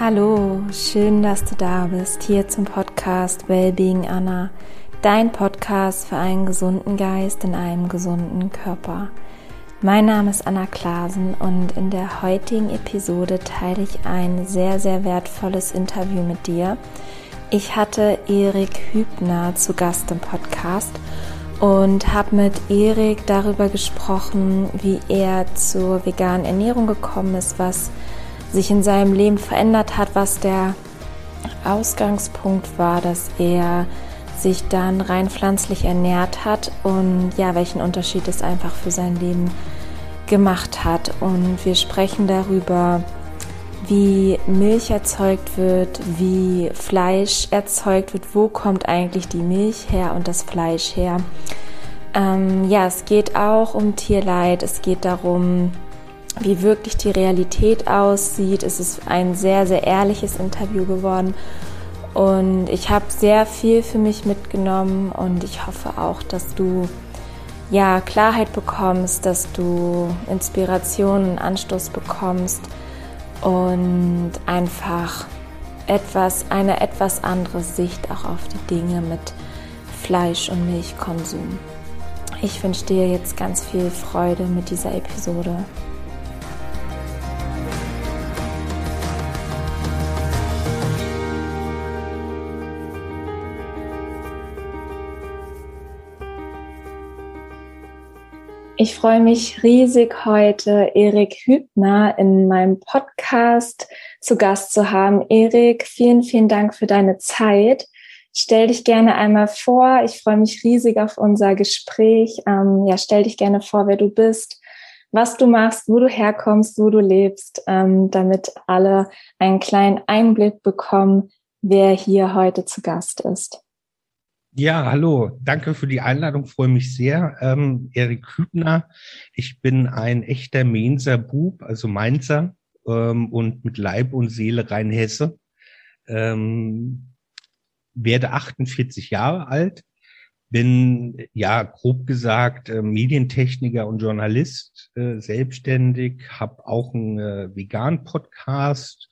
Hallo, schön, dass du da bist, hier zum Podcast Wellbeing Anna, dein Podcast für einen gesunden Geist in einem gesunden Körper. Mein Name ist Anna Klasen und in der heutigen Episode teile ich ein sehr, sehr wertvolles Interview mit dir. Ich hatte Erik Hübner zu Gast im Podcast und habe mit Erik darüber gesprochen, wie er zur veganen Ernährung gekommen ist, was sich in seinem Leben verändert hat, was der Ausgangspunkt war, dass er sich dann rein pflanzlich ernährt hat und ja, welchen Unterschied es einfach für sein Leben gemacht hat. Und wir sprechen darüber, wie Milch erzeugt wird, wie Fleisch erzeugt wird, wo kommt eigentlich die Milch her und das Fleisch her. Ähm, ja, es geht auch um Tierleid, es geht darum, wie wirklich die Realität aussieht. Es ist ein sehr, sehr ehrliches Interview geworden. Und ich habe sehr viel für mich mitgenommen und ich hoffe auch, dass du ja Klarheit bekommst, dass du Inspiration und Anstoß bekommst und einfach etwas, eine etwas andere Sicht auch auf die Dinge mit Fleisch- und Milchkonsum. Ich wünsche dir jetzt ganz viel Freude mit dieser Episode. Ich freue mich riesig, heute Erik Hübner in meinem Podcast zu Gast zu haben. Erik, vielen, vielen Dank für deine Zeit. Stell dich gerne einmal vor. Ich freue mich riesig auf unser Gespräch. Ähm, ja, stell dich gerne vor, wer du bist, was du machst, wo du herkommst, wo du lebst, ähm, damit alle einen kleinen Einblick bekommen, wer hier heute zu Gast ist. Ja, hallo. Danke für die Einladung. Freue mich sehr. Ähm, Erik Hübner. Ich bin ein echter Mainzer Bub, also Mainzer ähm, und mit Leib und Seele rein Hesse. Ähm, werde 48 Jahre alt. Bin, ja, grob gesagt, äh, Medientechniker und Journalist, äh, selbstständig, habe auch einen äh, Vegan-Podcast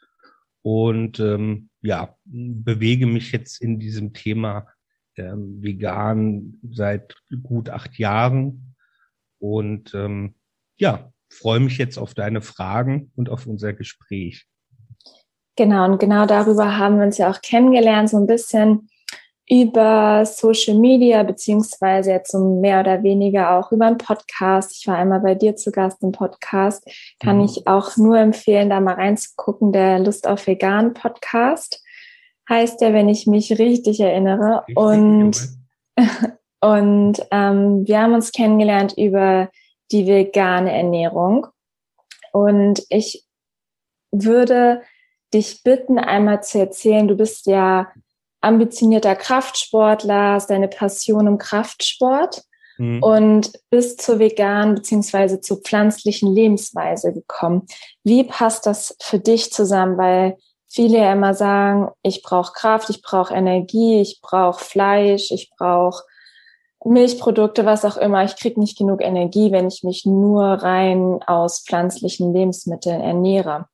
und ähm, ja, bewege mich jetzt in diesem Thema ähm, vegan seit gut acht Jahren und ähm, ja, freue mich jetzt auf deine Fragen und auf unser Gespräch. Genau, und genau darüber haben wir uns ja auch kennengelernt, so ein bisschen über Social Media, beziehungsweise jetzt so mehr oder weniger auch über einen Podcast. Ich war einmal bei dir zu Gast im Podcast. Kann mhm. ich auch nur empfehlen, da mal reinzugucken, der Lust auf Vegan Podcast heißt der, wenn ich mich richtig erinnere. Richtig, und und ähm, wir haben uns kennengelernt über die vegane Ernährung. Und ich würde dich bitten, einmal zu erzählen, du bist ja ambitionierter Kraftsportler, hast deine Passion im Kraftsport mhm. und bist zur veganen beziehungsweise zur pflanzlichen Lebensweise gekommen. Wie passt das für dich zusammen? Weil viele ja immer sagen, ich brauche Kraft, ich brauche Energie, ich brauche Fleisch, ich brauche Milchprodukte, was auch immer. Ich kriege nicht genug Energie, wenn ich mich nur rein aus pflanzlichen Lebensmitteln ernähre.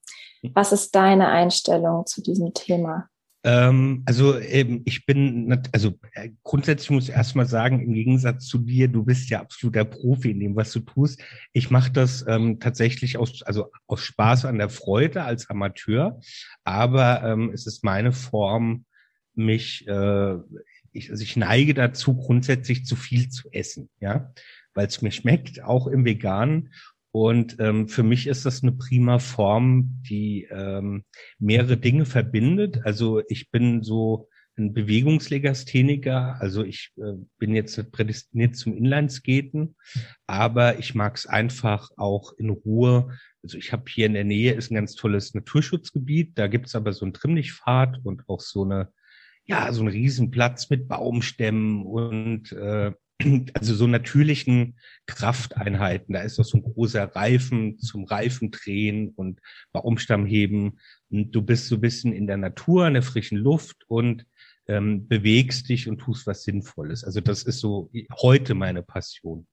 Hm. Was ist deine Einstellung zu diesem Thema? Ähm, also ähm, ich bin, also äh, grundsätzlich muss ich erstmal sagen, im Gegensatz zu dir, du bist ja absoluter Profi in dem, was du tust. Ich mache das ähm, tatsächlich aus, also aus Spaß an der Freude als Amateur, aber ähm, es ist meine Form, mich, äh, ich, also ich neige dazu, grundsätzlich zu viel zu essen, ja, weil es mir schmeckt, auch im Veganen. Und ähm, für mich ist das eine prima Form, die ähm, mehrere Dinge verbindet. Also ich bin so ein Bewegungslegastheniker, also ich äh, bin jetzt prädestiniert zum Inlineskaten, aber ich mag es einfach auch in Ruhe. Also ich habe hier in der Nähe ist ein ganz tolles Naturschutzgebiet, da gibt's aber so einen Trimmlichtpfad und auch so eine, ja, so einen Riesenplatz mit Baumstämmen und äh, also so natürlichen Krafteinheiten. Da ist auch so ein großer Reifen zum Reifendrehen und Baumstammheben. Und du bist so ein bisschen in der Natur, in der frischen Luft und ähm, bewegst dich und tust was Sinnvolles. Also das ist so heute meine Passion.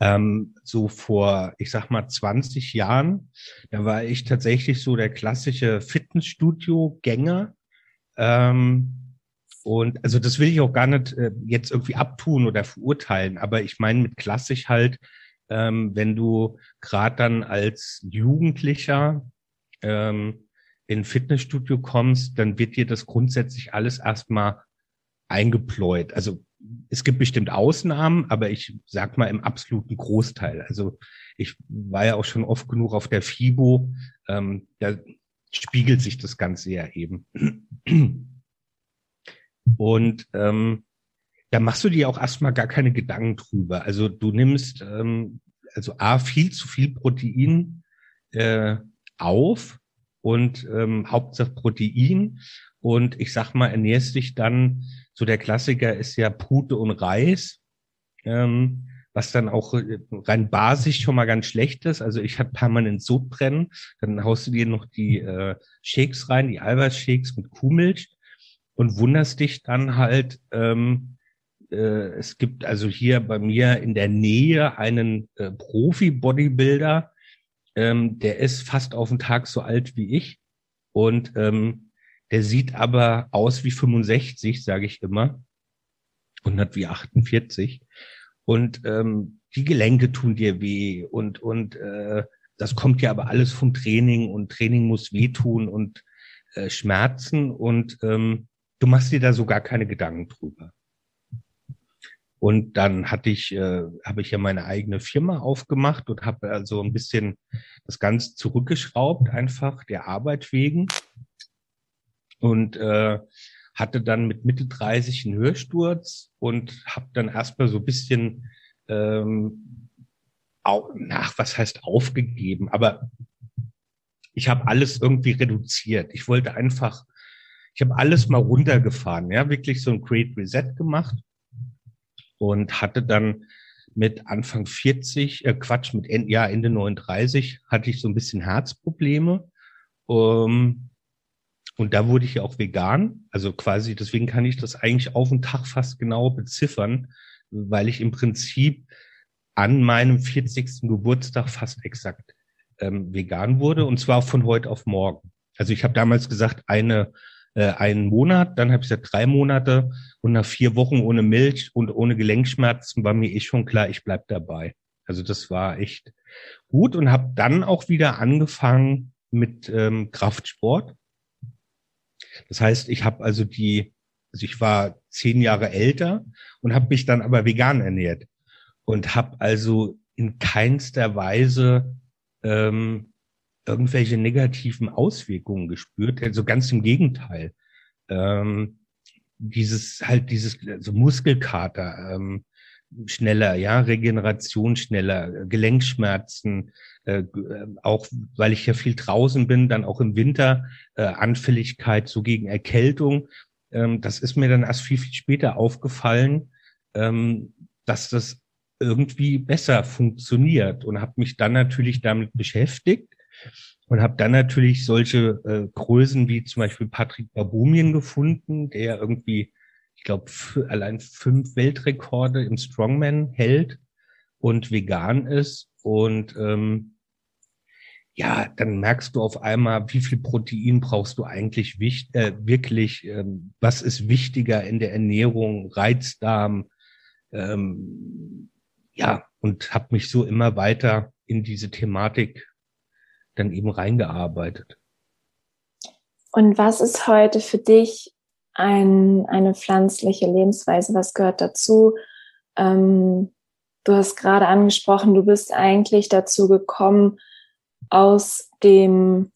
Ähm, so vor, ich sag mal, 20 Jahren, da war ich tatsächlich so der klassische Fitnessstudio-Gänger. Ähm, und also das will ich auch gar nicht äh, jetzt irgendwie abtun oder verurteilen, aber ich meine mit klassisch halt, ähm, wenn du gerade dann als Jugendlicher ähm, in Fitnessstudio kommst, dann wird dir das grundsätzlich alles erstmal eingepläut. Also es gibt bestimmt Ausnahmen, aber ich sag mal im absoluten Großteil. Also ich war ja auch schon oft genug auf der FIBO, ähm, da spiegelt sich das Ganze ja eben. Und ähm, da machst du dir auch erstmal gar keine Gedanken drüber. Also du nimmst ähm, also A, viel zu viel Protein äh, auf und ähm, Hauptsache Protein. Und ich sag mal, ernährst dich dann, so der Klassiker ist ja Pute und Reis, ähm, was dann auch äh, rein basisch schon mal ganz schlecht ist. Also ich hatte permanent Sodbrennen. Dann haust du dir noch die äh, Shakes rein, die Eiweißshakes mit Kuhmilch und wunderst dich dann halt, ähm, äh, es gibt also hier bei mir in der Nähe einen äh, Profi-Bodybuilder, ähm, der ist fast auf den Tag so alt wie ich und ähm, der sieht aber aus wie 65, sage ich immer, und hat wie 48. Und ähm, die Gelenke tun dir weh und und äh, das kommt ja aber alles vom Training und Training muss wehtun und äh, Schmerzen und ähm, du machst dir da so gar keine Gedanken drüber. Und dann hatte ich, äh, habe ich ja meine eigene Firma aufgemacht und habe also ein bisschen das Ganze zurückgeschraubt, einfach der Arbeit wegen. Und äh, hatte dann mit Mitte 30 einen Hörsturz und habe dann erstmal so ein bisschen ähm, auch, nach, was heißt aufgegeben, aber ich habe alles irgendwie reduziert. Ich wollte einfach, ich habe alles mal runtergefahren, ja, wirklich so ein Great Reset gemacht und hatte dann mit Anfang 40, äh Quatsch, mit Ende, ja, Ende 39 hatte ich so ein bisschen Herzprobleme. Um, und da wurde ich ja auch vegan. Also quasi, deswegen kann ich das eigentlich auf den Tag fast genau beziffern, weil ich im Prinzip an meinem 40. Geburtstag fast exakt ähm, vegan wurde und zwar von heute auf morgen. Also ich habe damals gesagt, eine äh, einen Monat, dann habe ich gesagt drei Monate und nach vier Wochen ohne Milch und ohne Gelenkschmerzen war mir eh schon klar, ich bleib dabei. Also das war echt gut und habe dann auch wieder angefangen mit ähm, Kraftsport. Das heißt, ich habe also die, also ich war zehn Jahre älter und habe mich dann aber vegan ernährt und habe also in keinster Weise ähm, irgendwelche negativen Auswirkungen gespürt. Also ganz im Gegenteil. Ähm, dieses halt dieses also Muskelkater ähm, schneller, ja, Regeneration schneller, Gelenkschmerzen, äh, äh, auch weil ich ja viel draußen bin, dann auch im Winter äh, Anfälligkeit so gegen Erkältung. Ähm, das ist mir dann erst viel viel später aufgefallen, ähm, dass das irgendwie besser funktioniert und habe mich dann natürlich damit beschäftigt und habe dann natürlich solche äh, Größen wie zum Beispiel Patrick Babumien gefunden, der irgendwie, ich glaube, allein fünf Weltrekorde im Strongman hält und vegan ist. Und ähm, ja, dann merkst du auf einmal, wie viel Protein brauchst du eigentlich wichtig, äh, wirklich, ähm, was ist wichtiger in der Ernährung, Reizdarm, ähm, ja, und habe mich so immer weiter in diese Thematik dann eben reingearbeitet. Und was ist heute für dich ein, eine pflanzliche Lebensweise? Was gehört dazu? Ähm, du hast gerade angesprochen, du bist eigentlich dazu gekommen aus dem,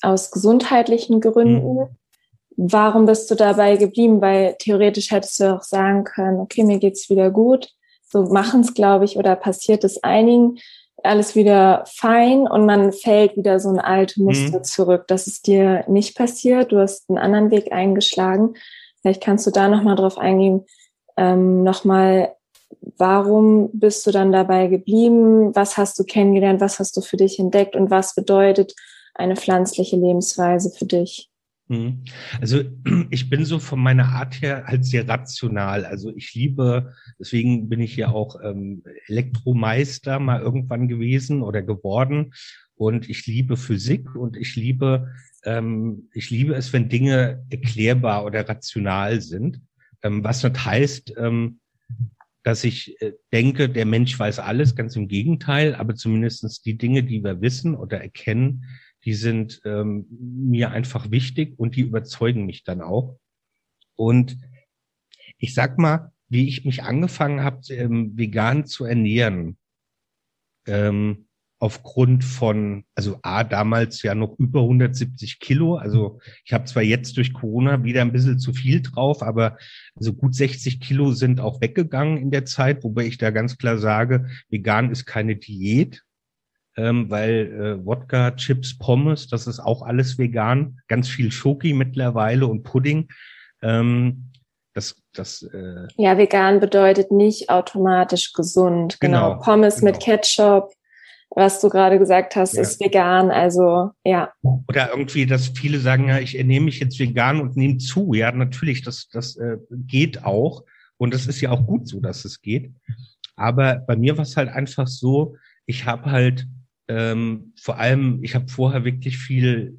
aus gesundheitlichen Gründen. Mhm. Warum bist du dabei geblieben? Weil theoretisch hättest du auch sagen können, okay, mir geht's wieder gut. So machen es, glaube ich, oder passiert es einigen alles wieder fein und man fällt wieder so ein alte Muster mhm. zurück. Das ist dir nicht passiert. Du hast einen anderen Weg eingeschlagen. Vielleicht kannst du da nochmal drauf eingehen. Ähm, nochmal, warum bist du dann dabei geblieben? Was hast du kennengelernt? Was hast du für dich entdeckt? Und was bedeutet eine pflanzliche Lebensweise für dich? Mhm. Also ich bin so von meiner Art her halt sehr rational. Also ich liebe, deswegen bin ich ja auch ähm, Elektromeister mal irgendwann gewesen oder geworden. Und ich liebe Physik und ich liebe, ähm, ich liebe es, wenn Dinge erklärbar oder rational sind. Ähm, was nicht heißt, ähm, dass ich äh, denke, der Mensch weiß alles, ganz im Gegenteil, aber zumindestens die Dinge, die wir wissen oder erkennen, die sind ähm, mir einfach wichtig und die überzeugen mich dann auch. Und ich sag mal, wie ich mich angefangen habe, ähm, vegan zu ernähren, ähm, aufgrund von, also A, damals ja noch über 170 Kilo. Also ich habe zwar jetzt durch Corona wieder ein bisschen zu viel drauf, aber also gut 60 Kilo sind auch weggegangen in der Zeit, wobei ich da ganz klar sage, vegan ist keine Diät ähm, weil äh, Wodka, Chips, Pommes, das ist auch alles vegan. Ganz viel Schoki mittlerweile und Pudding. Ähm, das, das, äh, ja, vegan bedeutet nicht automatisch gesund. Genau, genau Pommes genau. mit Ketchup, was du gerade gesagt hast, ja. ist vegan. Also ja. Oder irgendwie, dass viele sagen, ja, ich ernehme mich jetzt vegan und nehme zu. Ja, natürlich, das, das äh, geht auch. Und das ist ja auch gut so, dass es geht. Aber bei mir war es halt einfach so, ich habe halt ähm, vor allem, ich habe vorher wirklich viel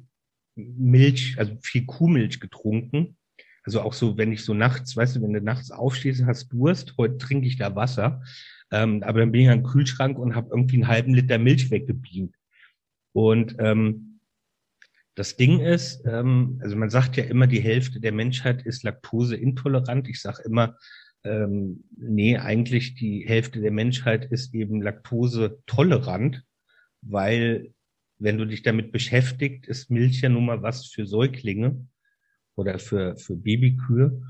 Milch, also viel Kuhmilch getrunken. Also auch so, wenn ich so nachts, weißt du, wenn du nachts aufstehst, hast Durst, heute trinke ich da Wasser. Ähm, aber dann bin ich an den Kühlschrank und habe irgendwie einen halben Liter Milch weggebeamt. Und ähm, das Ding ist, ähm, also man sagt ja immer, die Hälfte der Menschheit ist laktoseintolerant. Ich sage immer, ähm, nee, eigentlich die Hälfte der Menschheit ist eben laktosetolerant weil wenn du dich damit beschäftigt, ist Milch ja nun mal was für Säuglinge oder für, für Babykühe.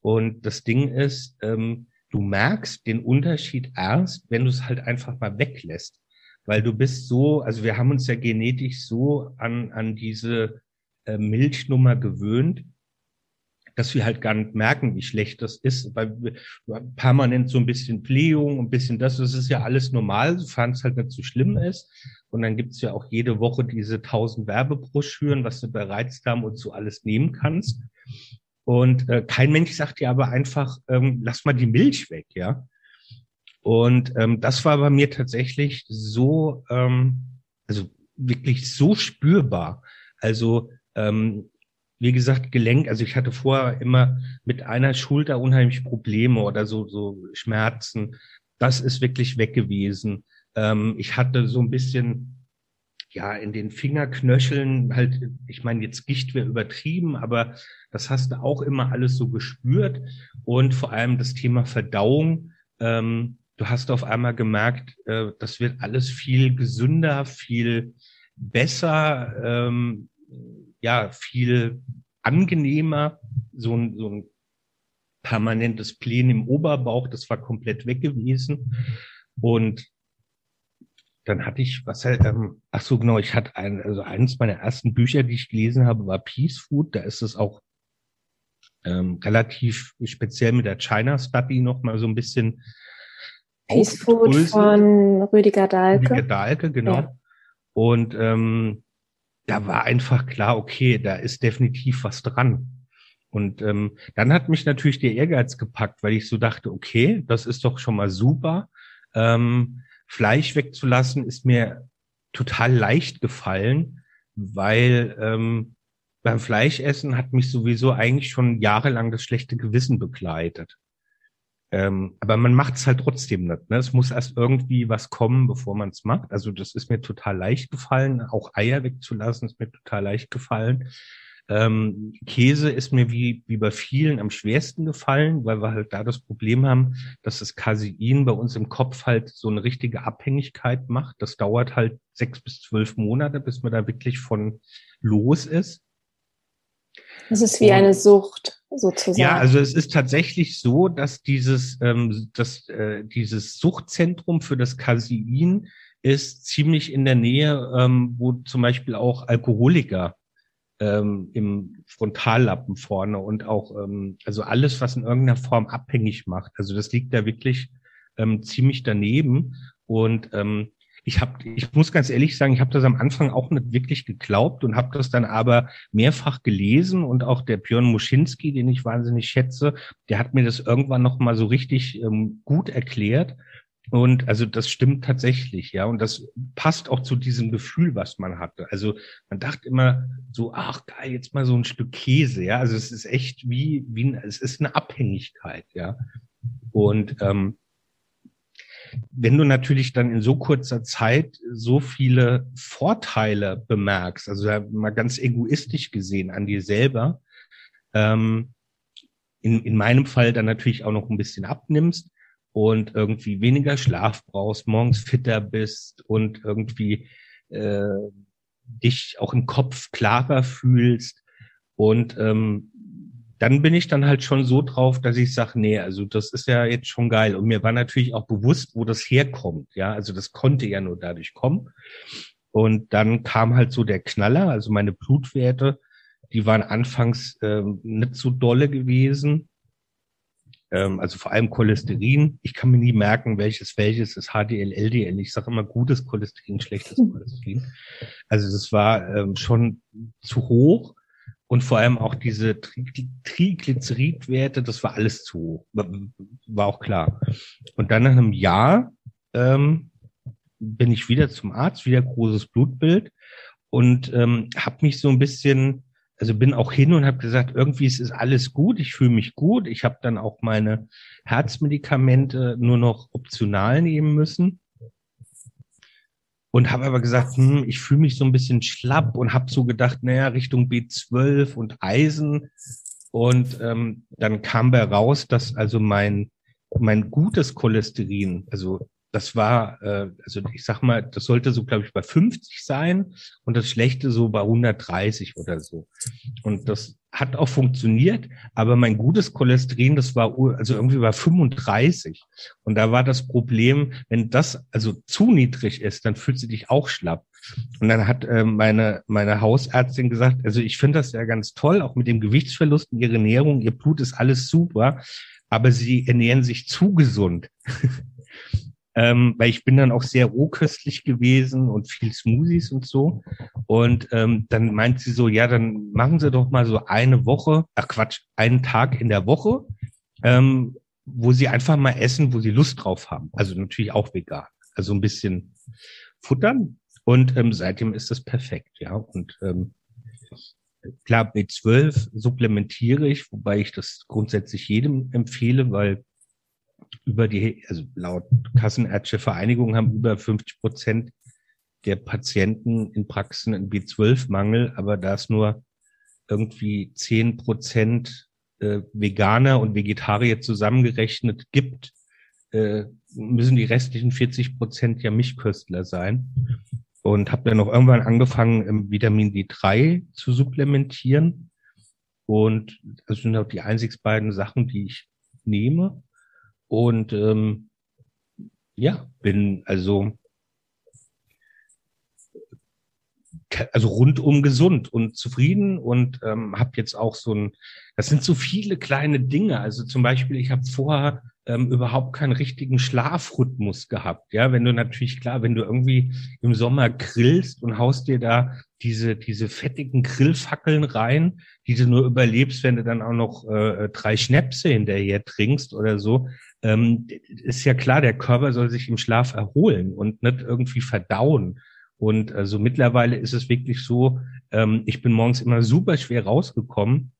Und das Ding ist, ähm, du merkst den Unterschied erst, wenn du es halt einfach mal weglässt. Weil du bist so, also wir haben uns ja genetisch so an, an diese äh, Milchnummer gewöhnt, dass wir halt gar nicht merken, wie schlecht das ist, weil permanent so ein bisschen Blähung, ein bisschen das, das ist ja alles normal, sofern es halt nicht so schlimm ist. Und dann gibt's ja auch jede Woche diese tausend Werbebroschüren, was du bei Reizdarm und so alles nehmen kannst. Und äh, kein Mensch sagt dir aber einfach, ähm, lass mal die Milch weg, ja. Und ähm, das war bei mir tatsächlich so, ähm, also wirklich so spürbar. Also ähm, wie gesagt, Gelenk, also ich hatte vorher immer mit einer Schulter unheimlich Probleme oder so, so Schmerzen. Das ist wirklich weg gewesen. Ähm, ich hatte so ein bisschen, ja, in den Fingerknöcheln halt, ich meine, jetzt Gicht wäre übertrieben, aber das hast du auch immer alles so gespürt. Und vor allem das Thema Verdauung. Ähm, du hast auf einmal gemerkt, äh, das wird alles viel gesünder, viel besser. Ähm, ja viel angenehmer. So ein, so ein permanentes Plänen im Oberbauch, das war komplett weg gewesen. Und dann hatte ich, was halt, ähm, ach so genau, ich hatte ein, also eines meiner ersten Bücher, die ich gelesen habe, war Peace Food. Da ist es auch ähm, relativ speziell mit der China Study noch mal so ein bisschen Peace Food von Rüdiger Dahlke. Rüdiger Dahlke, genau. Ja. Und ähm, da war einfach klar, okay, da ist definitiv was dran. Und ähm, dann hat mich natürlich der Ehrgeiz gepackt, weil ich so dachte, okay, das ist doch schon mal super. Ähm, Fleisch wegzulassen ist mir total leicht gefallen, weil ähm, beim Fleischessen hat mich sowieso eigentlich schon jahrelang das schlechte Gewissen begleitet. Ähm, aber man macht es halt trotzdem nicht. Ne? Es muss erst irgendwie was kommen, bevor man es macht. Also das ist mir total leicht gefallen. Auch Eier wegzulassen ist mir total leicht gefallen. Ähm, Käse ist mir wie, wie bei vielen am schwersten gefallen, weil wir halt da das Problem haben, dass das Casein bei uns im Kopf halt so eine richtige Abhängigkeit macht. Das dauert halt sechs bis zwölf Monate, bis man da wirklich von los ist. Es ist wie Und, eine Sucht sozusagen. Ja, also es ist tatsächlich so, dass dieses, ähm, dass, äh, dieses Suchtzentrum für das Casein ist ziemlich in der Nähe, ähm, wo zum Beispiel auch Alkoholiker ähm, im Frontallappen vorne und auch ähm, also alles, was in irgendeiner Form abhängig macht. Also das liegt da wirklich ähm, ziemlich daneben. Und ähm, ich habe, ich muss ganz ehrlich sagen, ich habe das am Anfang auch nicht wirklich geglaubt und habe das dann aber mehrfach gelesen und auch der Björn Muschinski, den ich wahnsinnig schätze, der hat mir das irgendwann noch mal so richtig ähm, gut erklärt. Und also das stimmt tatsächlich, ja. Und das passt auch zu diesem Gefühl, was man hatte. Also man dachte immer so, ach geil, jetzt mal so ein Stück Käse, ja. Also es ist echt wie, wie es ist eine Abhängigkeit, ja. Und ähm, wenn du natürlich dann in so kurzer Zeit so viele Vorteile bemerkst, also mal ganz egoistisch gesehen an dir selber, ähm, in, in meinem Fall dann natürlich auch noch ein bisschen abnimmst und irgendwie weniger Schlaf brauchst, morgens fitter bist und irgendwie äh, dich auch im Kopf klarer fühlst und ähm, dann bin ich dann halt schon so drauf, dass ich sage, nee, also das ist ja jetzt schon geil. Und mir war natürlich auch bewusst, wo das herkommt. Ja, also das konnte ja nur dadurch kommen. Und dann kam halt so der Knaller, also meine Blutwerte, die waren anfangs ähm, nicht so dolle gewesen. Ähm, also vor allem Cholesterin. Ich kann mir nie merken, welches welches ist HDL, LDL. Ich sage immer gutes Cholesterin, schlechtes Cholesterin. Also das war ähm, schon zu hoch. Und vor allem auch diese Triglyceridwerte, das war alles zu, war auch klar. Und dann nach einem Jahr ähm, bin ich wieder zum Arzt, wieder großes Blutbild und ähm, habe mich so ein bisschen, also bin auch hin und habe gesagt, irgendwie ist es alles gut, ich fühle mich gut. Ich habe dann auch meine Herzmedikamente nur noch optional nehmen müssen und habe aber gesagt, hm, ich fühle mich so ein bisschen schlapp und habe so gedacht, naja, Richtung B12 und Eisen. Und ähm, dann kam bei raus, dass also mein mein gutes Cholesterin, also das war, äh, also ich sag mal, das sollte so, glaube ich, bei 50 sein und das schlechte so bei 130 oder so. Und das hat auch funktioniert, aber mein gutes Cholesterin, das war also irgendwie bei 35. Und da war das Problem, wenn das also zu niedrig ist, dann fühlt sie dich auch schlapp. Und dann hat äh, meine, meine Hausärztin gesagt, also ich finde das ja ganz toll, auch mit dem Gewichtsverlust und ihrer Ernährung, ihr Blut ist alles super, aber sie ernähren sich zu gesund. ähm, weil ich bin dann auch sehr rohköstlich gewesen und viel Smoothies und so. Und ähm, dann meint sie so, ja, dann machen Sie doch mal so eine Woche, ach Quatsch, einen Tag in der Woche, ähm, wo Sie einfach mal essen, wo Sie Lust drauf haben. Also natürlich auch vegan. Also ein bisschen futtern. Und ähm, seitdem ist das perfekt, ja. Und ähm, klar, B12 supplementiere ich, wobei ich das grundsätzlich jedem empfehle, weil über die, also laut Kassenärztliche Vereinigung haben über 50 Prozent der Patienten in Praxen einen B12-Mangel, aber da es nur irgendwie 10 Prozent äh, Veganer und Vegetarier zusammengerechnet gibt, äh, müssen die restlichen 40 Prozent ja Milchköstler sein. Und habe dann noch irgendwann angefangen, Vitamin D3 zu supplementieren. Und das sind auch die einzig beiden Sachen, die ich nehme. Und ähm, ja, bin also also rundum gesund und zufrieden und ähm, habe jetzt auch so ein, das sind so viele kleine Dinge. Also zum Beispiel, ich habe vorher ähm, überhaupt keinen richtigen Schlafrhythmus gehabt. Ja, wenn du natürlich klar, wenn du irgendwie im Sommer grillst und haust dir da diese diese fettigen Grillfackeln rein, die du nur überlebst, wenn du dann auch noch äh, drei Schnäpse hinterher trinkst oder so, ähm, ist ja klar, der Körper soll sich im Schlaf erholen und nicht irgendwie verdauen. Und also mittlerweile ist es wirklich so, ähm, ich bin morgens immer super schwer rausgekommen.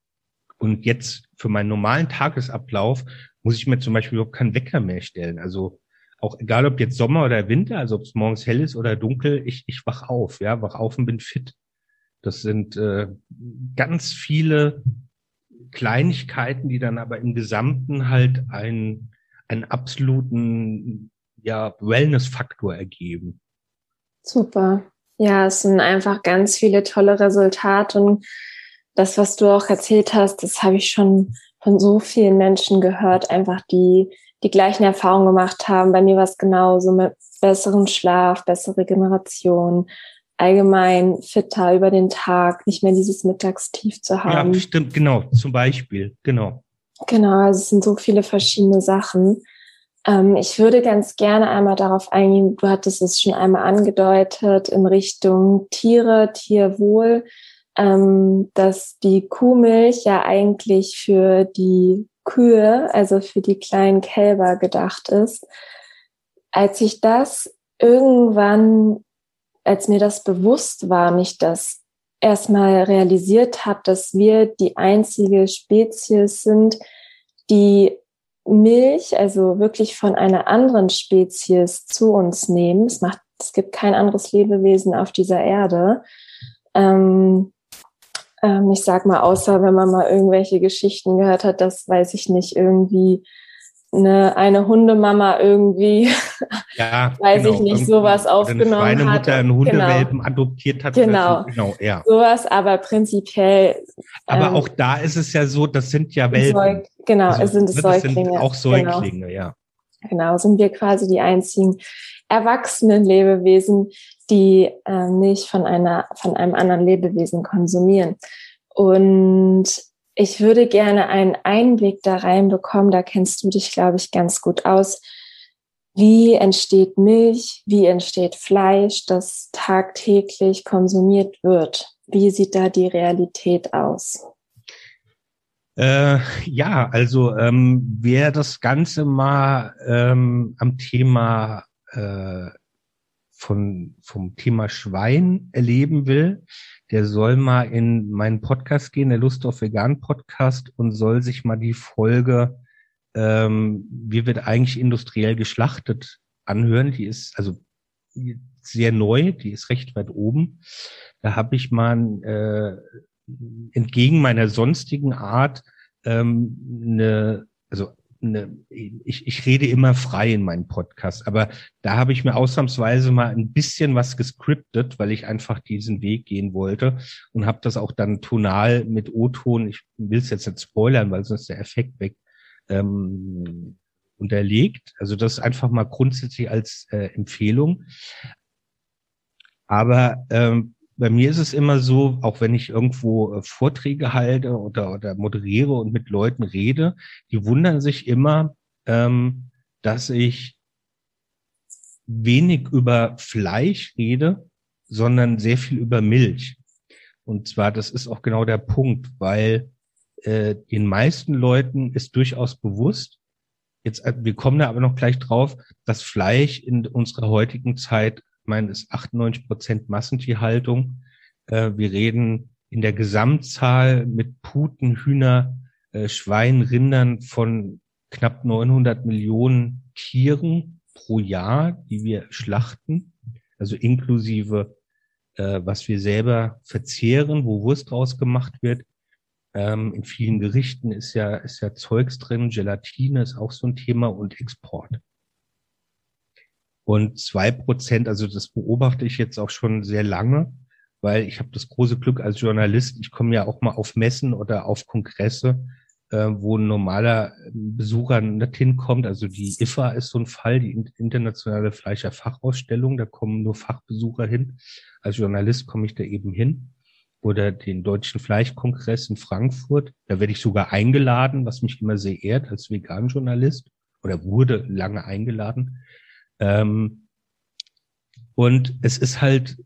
Und jetzt für meinen normalen Tagesablauf muss ich mir zum Beispiel überhaupt keinen Wecker mehr stellen. Also auch egal ob jetzt Sommer oder Winter, also ob es morgens hell ist oder dunkel, ich, ich wach auf, ja, wach auf und bin fit. Das sind äh, ganz viele Kleinigkeiten, die dann aber im Gesamten halt ein einen absoluten ja, Wellness-Faktor ergeben. Super. Ja, es sind einfach ganz viele tolle Resultate und das, was du auch erzählt hast, das habe ich schon von so vielen Menschen gehört, einfach die die gleichen Erfahrungen gemacht haben. Bei mir war es genauso mit besseren Schlaf, bessere Regeneration, allgemein fitter über den Tag, nicht mehr dieses Mittagstief zu haben. Ja, stimmt, genau, zum Beispiel, genau. Genau, also es sind so viele verschiedene Sachen. Ähm, ich würde ganz gerne einmal darauf eingehen, du hattest es schon einmal angedeutet, in Richtung Tiere, Tierwohl, ähm, dass die Kuhmilch ja eigentlich für die Kühe, also für die kleinen Kälber gedacht ist. Als ich das irgendwann, als mir das bewusst war, nicht das erstmal realisiert habe, dass wir die einzige Spezies sind, die Milch, also wirklich von einer anderen Spezies zu uns nehmen. Es macht, es gibt kein anderes Lebewesen auf dieser Erde. Ähm, ähm, ich sag mal, außer wenn man mal irgendwelche Geschichten gehört hat, das weiß ich nicht, irgendwie eine, eine Hundemama irgendwie, ja, weiß genau. ich nicht, sowas aufgenommen eine hat. Mutter einen Hundewelpen genau. adoptiert hat. Genau. genau, ja. Sowas, aber prinzipiell. Aber ähm, auch da ist es ja so, das sind ja Welpen. Säug, genau, also, es sind es Säuglinge. Sind auch Säuglinge, genau. ja. Genau, sind wir quasi die einzigen erwachsenen Lebewesen, die äh, Milch von einer, von einem anderen Lebewesen konsumieren. Und ich würde gerne einen Einblick da reinbekommen, da kennst du dich, glaube ich, ganz gut aus. Wie entsteht Milch? Wie entsteht Fleisch, das tagtäglich konsumiert wird? Wie sieht da die Realität aus? Äh, ja, also ähm, wer das Ganze mal ähm, am Thema äh, von vom Thema Schwein erleben will, der soll mal in meinen Podcast gehen, der Lust auf Vegan Podcast, und soll sich mal die Folge, ähm, wie wird eigentlich industriell geschlachtet, anhören. Die ist also sehr neu, die ist recht weit oben. Da habe ich mal äh, entgegen meiner sonstigen Art ähm, eine, also eine, ich, ich rede immer frei in meinen Podcast, aber da habe ich mir ausnahmsweise mal ein bisschen was gescriptet, weil ich einfach diesen Weg gehen wollte und habe das auch dann tonal mit O-Ton, ich will es jetzt nicht spoilern, weil sonst der Effekt weg, ähm, unterlegt. Also das einfach mal grundsätzlich als äh, Empfehlung. Aber ähm, bei mir ist es immer so, auch wenn ich irgendwo äh, Vorträge halte oder, oder moderiere und mit Leuten rede, die wundern sich immer, ähm, dass ich wenig über Fleisch rede, sondern sehr viel über Milch. Und zwar, das ist auch genau der Punkt, weil äh, den meisten Leuten ist durchaus bewusst, jetzt, äh, wir kommen da aber noch gleich drauf, dass Fleisch in unserer heutigen Zeit ich meine, ist 98 Prozent Massentierhaltung. Äh, wir reden in der Gesamtzahl mit Puten, Hühner, äh, Schwein, Rindern von knapp 900 Millionen Tieren pro Jahr, die wir schlachten, also inklusive äh, was wir selber verzehren, wo Wurst draus gemacht wird. Ähm, in vielen Gerichten ist ja, ist ja Zeugs drin, Gelatine ist auch so ein Thema und Export. Und zwei Prozent, also das beobachte ich jetzt auch schon sehr lange, weil ich habe das große Glück als Journalist, ich komme ja auch mal auf Messen oder auf Kongresse, äh, wo ein normaler Besucher nicht hinkommt. Also die IFA ist so ein Fall, die internationale Fleischerfachausstellung, da kommen nur Fachbesucher hin. Als Journalist komme ich da eben hin. Oder den Deutschen Fleischkongress in Frankfurt, da werde ich sogar eingeladen, was mich immer sehr ehrt als Vegan-Journalist oder wurde lange eingeladen. Ähm, und es ist halt,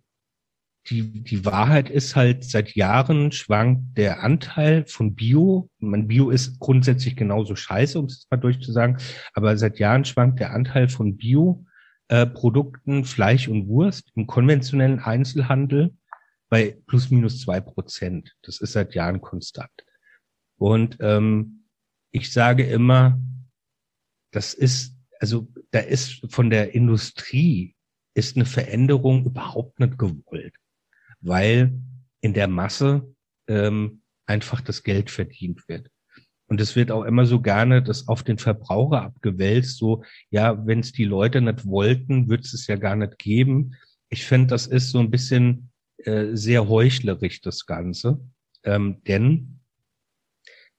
die, die Wahrheit ist halt, seit Jahren schwankt der Anteil von Bio. Man, Bio ist grundsätzlich genauso scheiße, um es mal durchzusagen, aber seit Jahren schwankt der Anteil von Bio. Äh, Produkten, Fleisch und Wurst im konventionellen Einzelhandel bei plus minus zwei Prozent. Das ist seit Jahren konstant. Und ähm, ich sage immer, das ist also da ist von der Industrie ist eine Veränderung überhaupt nicht gewollt, weil in der Masse ähm, einfach das Geld verdient wird. Und es wird auch immer so gerne das auf den Verbraucher abgewälzt, so, ja, wenn es die Leute nicht wollten, wird es ja gar nicht geben. Ich finde, das ist so ein bisschen äh, sehr heuchlerisch, das Ganze. Ähm, denn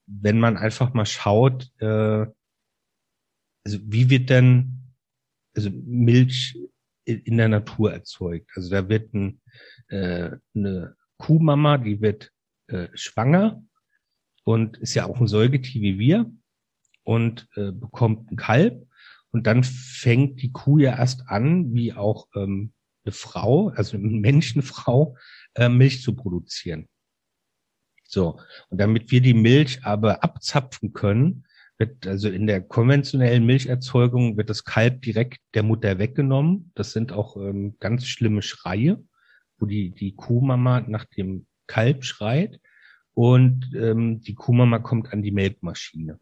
wenn man einfach mal schaut, äh, also wie wird denn also Milch in der Natur erzeugt? Also da wird ein, äh, eine Kuhmama, die wird äh, schwanger und ist ja auch ein Säugetier wie wir und äh, bekommt ein Kalb. und dann fängt die Kuh ja erst an, wie auch ähm, eine Frau, also eine Menschenfrau, äh, Milch zu produzieren. So, und damit wir die Milch aber abzapfen können, wird also in der konventionellen Milcherzeugung wird das Kalb direkt der Mutter weggenommen. Das sind auch ähm, ganz schlimme Schreie, wo die, die Kuhmama nach dem Kalb schreit und ähm, die Kuhmama kommt an die Melkmaschine.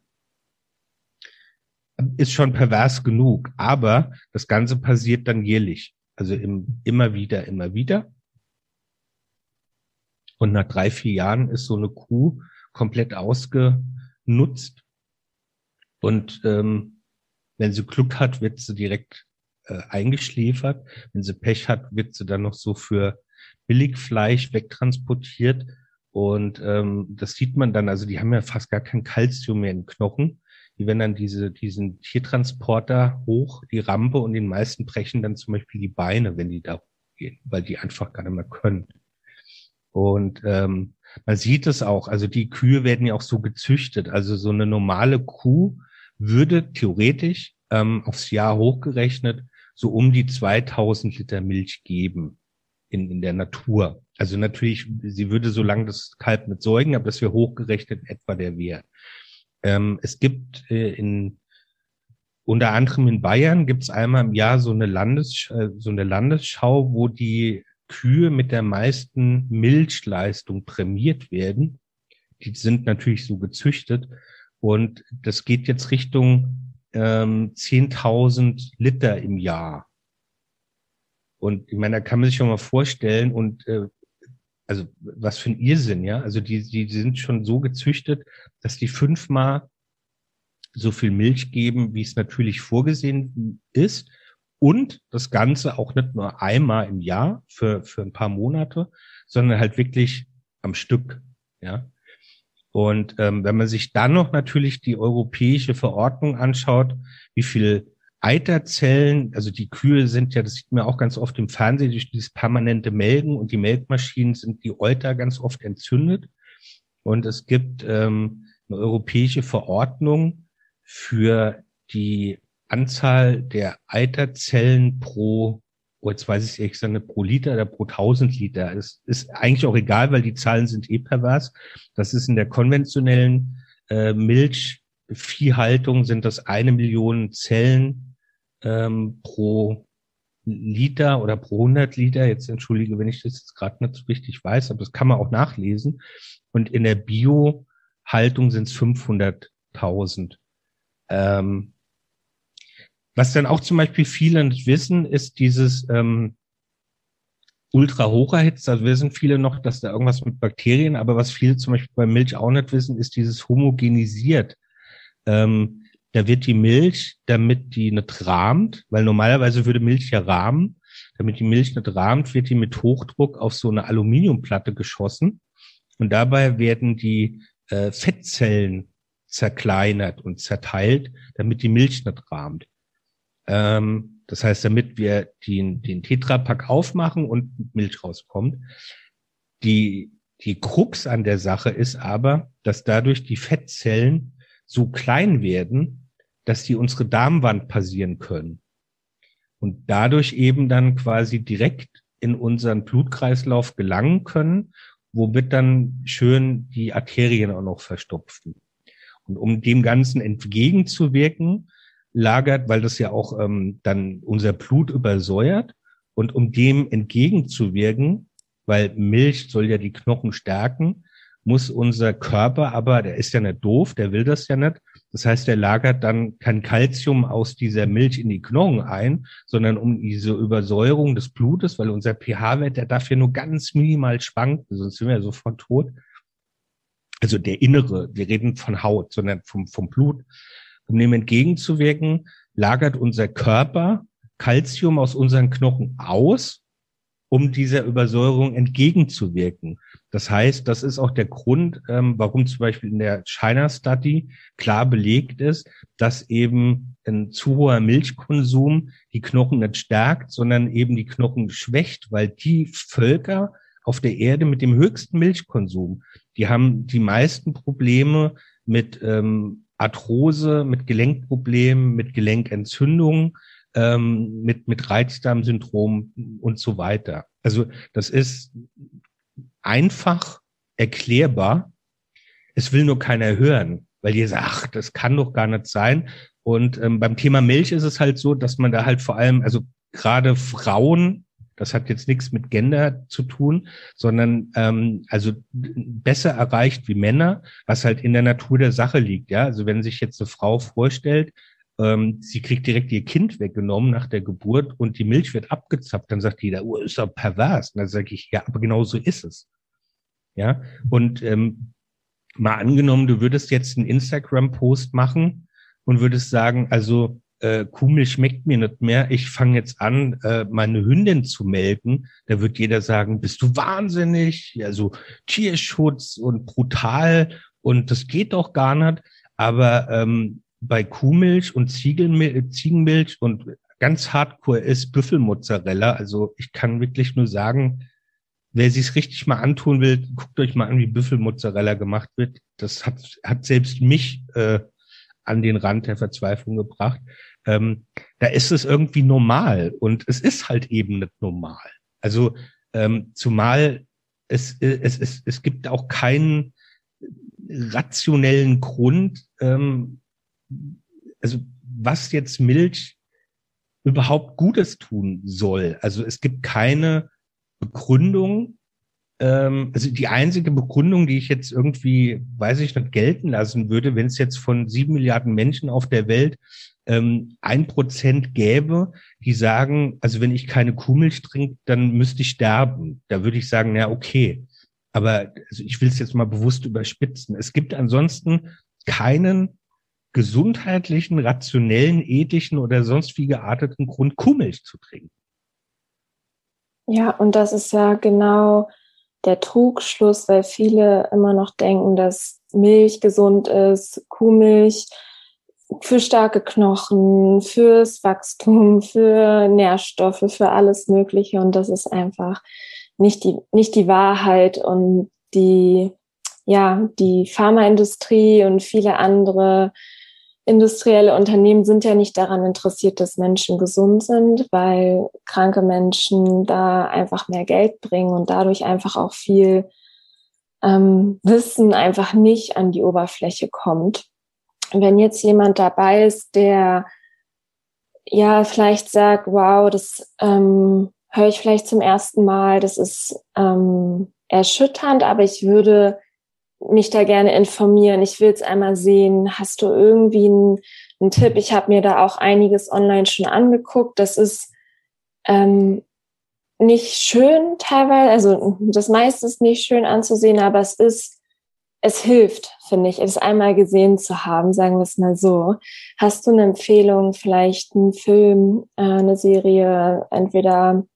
Ist schon pervers genug, aber das Ganze passiert dann jährlich. Also im, immer wieder, immer wieder. Und nach drei, vier Jahren ist so eine Kuh komplett ausgenutzt. Und ähm, wenn sie Glück hat, wird sie direkt äh, eingeschläfert. Wenn sie Pech hat, wird sie dann noch so für Billigfleisch wegtransportiert. Und ähm, das sieht man dann, also die haben ja fast gar kein Kalzium mehr in Knochen. Die werden dann diese, diesen Tiertransporter hoch, die Rampe und den meisten brechen dann zum Beispiel die Beine, wenn die da gehen, weil die einfach gar nicht mehr können. Und ähm, man sieht es auch, also die Kühe werden ja auch so gezüchtet. Also so eine normale Kuh würde theoretisch ähm, aufs Jahr hochgerechnet so um die 2000 Liter Milch geben in, in der Natur. Also natürlich, sie würde so lange das Kalb mit säugen, aber das wäre hochgerechnet etwa der Wert. Ähm, es gibt äh, in unter anderem in Bayern gibt es einmal im Jahr so eine Landes äh, so eine Landesschau, wo die Kühe mit der meisten Milchleistung prämiert werden. Die sind natürlich so gezüchtet und das geht jetzt Richtung ähm, 10.000 Liter im Jahr. Und ich meine, da kann man sich schon mal vorstellen und äh, also was für ein Irrsinn, ja. Also die, die sind schon so gezüchtet, dass die fünfmal so viel Milch geben, wie es natürlich vorgesehen ist und das Ganze auch nicht nur einmal im Jahr für, für ein paar Monate, sondern halt wirklich am Stück. Ja. Und ähm, wenn man sich dann noch natürlich die europäische Verordnung anschaut, wie viel Eiterzellen, also die Kühe sind ja, das sieht man auch ganz oft im Fernsehen, durch dieses permanente Melken und die Melkmaschinen sind die Euter ganz oft entzündet. Und es gibt ähm, eine europäische Verordnung für die Anzahl der Eiterzellen pro, oh, jetzt weiß ich ehrlich gesagt pro Liter oder pro 1000 Liter. Es ist eigentlich auch egal, weil die Zahlen sind eh pervers. Das ist in der konventionellen äh, Milchviehhaltung sind das eine Million Zellen ähm, pro Liter oder pro 100 Liter. Jetzt entschuldige, wenn ich das jetzt gerade nicht so richtig weiß, aber das kann man auch nachlesen. Und in der Biohaltung sind es 500.000. Ähm, was dann auch zum Beispiel viele nicht wissen, ist dieses ähm, ultra hocherhitzt. Also wissen viele noch, dass da irgendwas mit Bakterien, aber was viele zum Beispiel bei Milch auch nicht wissen, ist dieses homogenisiert. Ähm, da wird die Milch, damit die nicht rahmt, weil normalerweise würde Milch ja rahmen, damit die Milch nicht rahmt, wird die mit Hochdruck auf so eine Aluminiumplatte geschossen. Und dabei werden die äh, Fettzellen zerkleinert und zerteilt, damit die Milch nicht rahmt. Ähm, das heißt, damit wir den, den Tetrapack aufmachen und Milch rauskommt. Die, die Krux an der Sache ist aber, dass dadurch die Fettzellen so klein werden, dass die unsere Darmwand passieren können. Und dadurch eben dann quasi direkt in unseren Blutkreislauf gelangen können, womit dann schön die Arterien auch noch verstopfen. Und um dem Ganzen entgegenzuwirken, lagert, weil das ja auch ähm, dann unser Blut übersäuert. Und um dem entgegenzuwirken, weil Milch soll ja die Knochen stärken, muss unser Körper aber, der ist ja nicht doof, der will das ja nicht. Das heißt, der lagert dann kein Kalzium aus dieser Milch in die Knochen ein, sondern um diese Übersäuerung des Blutes, weil unser pH-Wert, der darf ja nur ganz minimal schwanken, sonst sind wir ja sofort tot. Also der innere, wir reden von Haut, sondern vom, vom Blut. Um dem entgegenzuwirken, lagert unser Körper Calcium aus unseren Knochen aus, um dieser Übersäuerung entgegenzuwirken. Das heißt, das ist auch der Grund, ähm, warum zum Beispiel in der China Study klar belegt ist, dass eben ein zu hoher Milchkonsum die Knochen nicht stärkt, sondern eben die Knochen schwächt, weil die Völker auf der Erde mit dem höchsten Milchkonsum, die haben die meisten Probleme mit ähm, Arthrose, mit Gelenkproblemen, mit Gelenkentzündungen, ähm, mit, mit Reizdarmsyndrom und so weiter. Also das ist einfach erklärbar. Es will nur keiner hören, weil ihr sagt, ach, das kann doch gar nicht sein. Und ähm, beim Thema Milch ist es halt so, dass man da halt vor allem, also gerade Frauen, das hat jetzt nichts mit Gender zu tun, sondern ähm, also besser erreicht wie Männer, was halt in der Natur der Sache liegt. Ja, also wenn sich jetzt eine Frau vorstellt, ähm, sie kriegt direkt ihr Kind weggenommen nach der Geburt und die Milch wird abgezapft, dann sagt jeder, oh, ist doch pervers. Und dann sage ich, ja, aber genau so ist es. Ja, und ähm, mal angenommen, du würdest jetzt einen Instagram-Post machen und würdest sagen, also äh, Kuhmilch schmeckt mir nicht mehr, ich fange jetzt an, äh, meine Hündin zu melken, da wird jeder sagen, bist du wahnsinnig, also Tierschutz und brutal und das geht doch gar nicht. Aber ähm, bei Kuhmilch und Ziegelmilch, Ziegenmilch und ganz hardcore ist Büffelmozzarella. Also ich kann wirklich nur sagen, wer sich's richtig mal antun will, guckt euch mal an, wie Büffelmozzarella gemacht wird. Das hat, hat selbst mich äh, an den Rand der Verzweiflung gebracht. Ähm, da ist es irgendwie normal und es ist halt eben nicht normal. Also ähm, zumal es, es, es, es gibt auch keinen rationellen Grund, ähm, also was jetzt Milch überhaupt Gutes tun soll. Also es gibt keine Begründung, ähm, also die einzige Begründung, die ich jetzt irgendwie, weiß ich nicht, gelten lassen würde, wenn es jetzt von sieben Milliarden Menschen auf der Welt ähm, ein Prozent gäbe, die sagen, also wenn ich keine Kuhmilch trinke, dann müsste ich sterben. Da würde ich sagen, na okay. Aber also ich will es jetzt mal bewusst überspitzen. Es gibt ansonsten keinen gesundheitlichen, rationellen, ethischen oder sonst wie gearteten Grund, Kuhmilch zu trinken. Ja, und das ist ja genau der Trugschluss, weil viele immer noch denken, dass Milch gesund ist, Kuhmilch für starke Knochen, fürs Wachstum, für Nährstoffe, für alles Mögliche. Und das ist einfach nicht die, nicht die Wahrheit und die, ja, die Pharmaindustrie und viele andere industrielle Unternehmen sind ja nicht daran interessiert, dass Menschen gesund sind, weil kranke Menschen da einfach mehr Geld bringen und dadurch einfach auch viel ähm, Wissen einfach nicht an die Oberfläche kommt. Wenn jetzt jemand dabei ist, der ja vielleicht sagt, wow, das ähm, höre ich vielleicht zum ersten Mal, das ist ähm, erschütternd, aber ich würde mich da gerne informieren. Ich will es einmal sehen. Hast du irgendwie einen, einen Tipp? Ich habe mir da auch einiges online schon angeguckt. Das ist ähm, nicht schön teilweise, also das meiste ist nicht schön anzusehen, aber es ist, es hilft, finde ich, es einmal gesehen zu haben, sagen wir es mal so. Hast du eine Empfehlung, vielleicht einen Film, äh, eine Serie, entweder,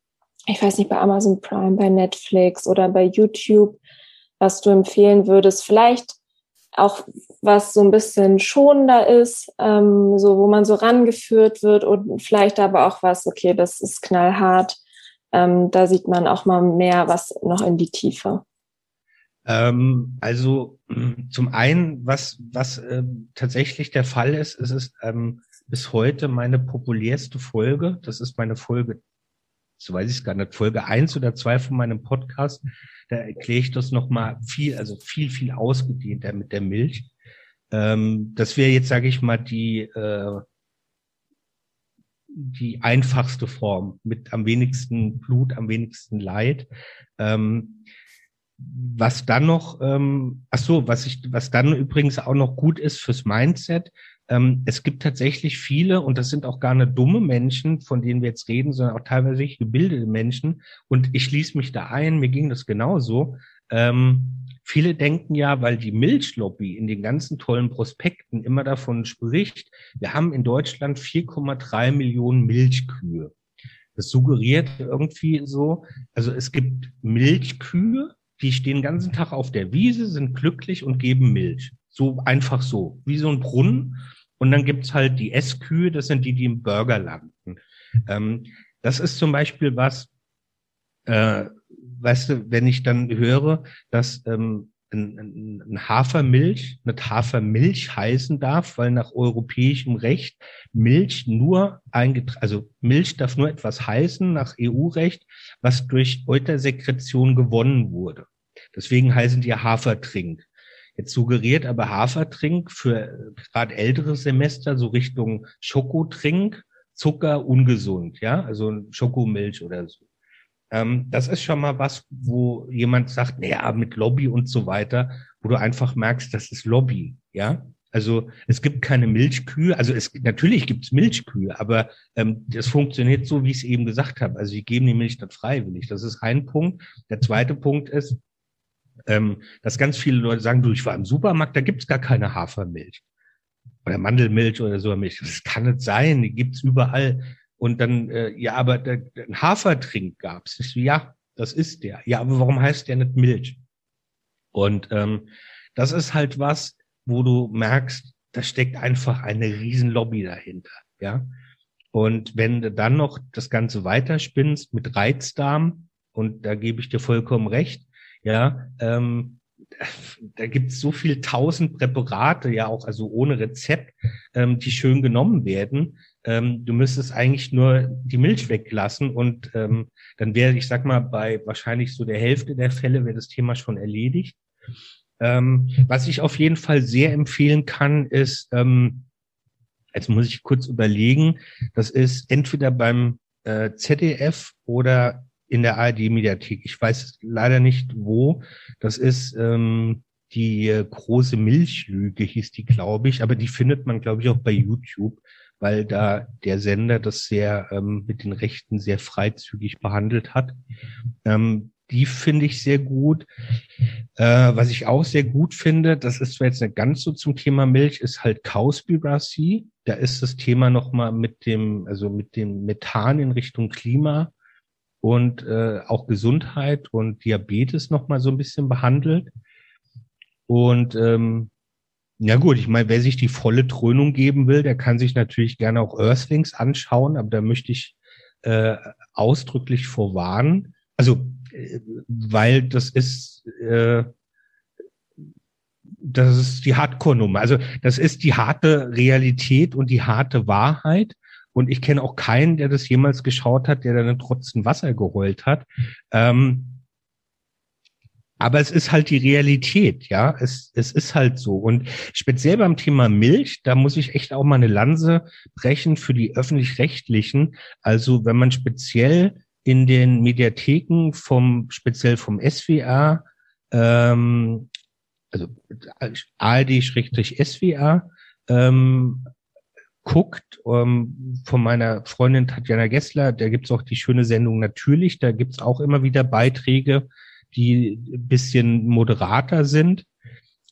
ich weiß nicht, bei Amazon Prime, bei Netflix oder bei YouTube, was du empfehlen würdest? Vielleicht auch was so ein bisschen schonender ist, ähm, so wo man so rangeführt wird und vielleicht aber auch was, okay, das ist knallhart. Ähm, da sieht man auch mal mehr was noch in die Tiefe. Ähm, also zum einen, was was äh, tatsächlich der Fall ist, es ist ähm, bis heute meine populärste Folge. Das ist meine Folge, so weiß ich es gar nicht, Folge eins oder zwei von meinem Podcast da erkläre ich das nochmal viel, also viel, viel ausgedehnter mit der Milch. Ähm, das wäre jetzt, sage ich mal, die, äh, die einfachste Form mit am wenigsten Blut, am wenigsten Leid. Ähm, was dann noch, ähm, ach so, was ich, was dann übrigens auch noch gut ist fürs Mindset, ähm, es gibt tatsächlich viele, und das sind auch gar nicht dumme Menschen, von denen wir jetzt reden, sondern auch teilweise gebildete Menschen. Und ich schließe mich da ein, mir ging das genauso. Ähm, viele denken ja, weil die Milchlobby in den ganzen tollen Prospekten immer davon spricht, wir haben in Deutschland 4,3 Millionen Milchkühe. Das suggeriert irgendwie so, also es gibt Milchkühe, die stehen den ganzen Tag auf der Wiese, sind glücklich und geben Milch. So einfach so, wie so ein Brunnen. Und dann gibt's halt die Esskühe, das sind die, die im Burger landen. Ähm, das ist zum Beispiel was, äh, weißt du, wenn ich dann höre, dass ähm, ein, ein Hafermilch nicht Hafermilch heißen darf, weil nach europäischem Recht Milch nur eingetragen, also Milch darf nur etwas heißen nach EU-Recht, was durch Eutersekretion gewonnen wurde. Deswegen heißen die Hafertrink. Jetzt suggeriert aber Hafertrink für gerade ältere Semester so Richtung Schokotrink, Zucker ungesund, ja, also Schokomilch oder so. Ähm, das ist schon mal was, wo jemand sagt, naja, mit Lobby und so weiter, wo du einfach merkst, das ist Lobby, ja. Also es gibt keine Milchkühe, also es natürlich gibt es Milchkühe, aber ähm, das funktioniert so, wie ich es eben gesagt habe. Also sie geben die Milch nicht freiwillig. Das ist ein Punkt. Der zweite Punkt ist, ähm, dass ganz viele Leute sagen, du, ich war im Supermarkt, da gibt's gar keine Hafermilch oder Mandelmilch oder so Milch. Das kann nicht sein, die gibt's überall. Und dann, äh, ja, aber der, der Hafertrink gab's. Ich so, ja, das ist der. Ja, aber warum heißt der nicht Milch? Und ähm, das ist halt was, wo du merkst, da steckt einfach eine riesen Lobby dahinter, ja. Und wenn du dann noch das Ganze weiterspinnst mit Reizdarm, und da gebe ich dir vollkommen recht, ja, ähm, da gibt es so viel tausend Präparate, ja auch also ohne Rezept, ähm, die schön genommen werden. Ähm, du müsstest eigentlich nur die Milch weglassen und ähm, dann wäre, ich sag mal, bei wahrscheinlich so der Hälfte der Fälle wäre das Thema schon erledigt. Ähm, was ich auf jeden Fall sehr empfehlen kann, ist, ähm, jetzt muss ich kurz überlegen, das ist entweder beim äh, ZDF oder in der ARD-Mediathek. Ich weiß leider nicht wo. Das ist ähm, die äh, große Milchlüge, hieß die, glaube ich. Aber die findet man, glaube ich, auch bei YouTube, weil da der Sender das sehr ähm, mit den Rechten sehr freizügig behandelt hat. Ähm, die finde ich sehr gut. Äh, was ich auch sehr gut finde, das ist zwar jetzt nicht ganz so zum Thema Milch, ist halt Cowspiracy. Da ist das Thema nochmal mit dem, also mit dem Methan in Richtung Klima und äh, auch Gesundheit und Diabetes noch mal so ein bisschen behandelt. Und ähm, ja gut, ich meine, wer sich die volle Dröhnung geben will, der kann sich natürlich gerne auch Earthlings anschauen, aber da möchte ich äh, ausdrücklich vorwarnen. Also, äh, weil das ist äh, das ist die Hardcore-Nummer. Also das ist die harte Realität und die harte Wahrheit. Und ich kenne auch keinen, der das jemals geschaut hat, der dann trotzdem Wasser geheult hat. Ähm, aber es ist halt die Realität, ja. Es, es ist halt so. Und speziell beim Thema Milch, da muss ich echt auch mal eine Lanze brechen für die öffentlich-rechtlichen. Also wenn man speziell in den Mediatheken vom, speziell vom SWA, ähm, also ARD-SWA, ähm, guckt, ähm, von meiner Freundin Tatjana Gessler, da gibt's auch die schöne Sendung Natürlich, da gibt's auch immer wieder Beiträge, die ein bisschen moderater sind.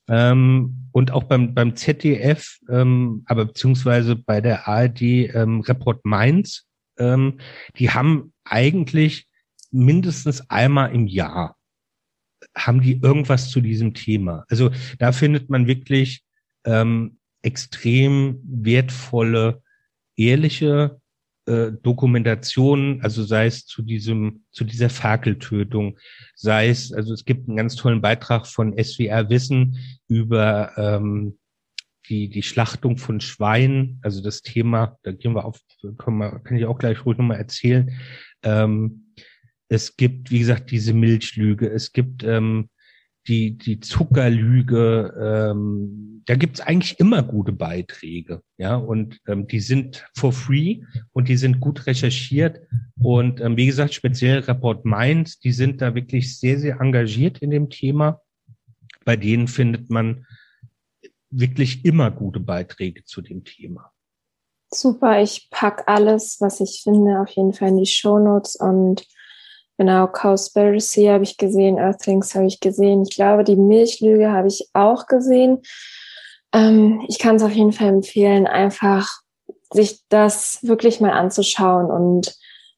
Ähm, und auch beim, beim ZDF, ähm, aber beziehungsweise bei der ARD ähm, Report Mainz, ähm, die haben eigentlich mindestens einmal im Jahr haben die irgendwas zu diesem Thema. Also da findet man wirklich ähm, extrem wertvolle, ehrliche äh, Dokumentationen, also sei es zu diesem, zu dieser Ferkeltötung, sei es, also es gibt einen ganz tollen Beitrag von SWR Wissen über ähm, die, die Schlachtung von Schweinen, also das Thema, da gehen wir auf, können wir, kann ich auch gleich ruhig nochmal erzählen. Ähm, es gibt, wie gesagt, diese Milchlüge, es gibt ähm, die, die Zuckerlüge, ähm, da gibt's eigentlich immer gute Beiträge, ja, und ähm, die sind for free und die sind gut recherchiert und ähm, wie gesagt, speziell Rapport Mainz, die sind da wirklich sehr, sehr engagiert in dem Thema. Bei denen findet man wirklich immer gute Beiträge zu dem Thema. Super, ich pack alles, was ich finde, auf jeden Fall in die Show Notes und Genau, Cowspiracy habe ich gesehen, Earthlings habe ich gesehen. Ich glaube, die Milchlüge habe ich auch gesehen. Ähm, ich kann es auf jeden Fall empfehlen, einfach sich das wirklich mal anzuschauen und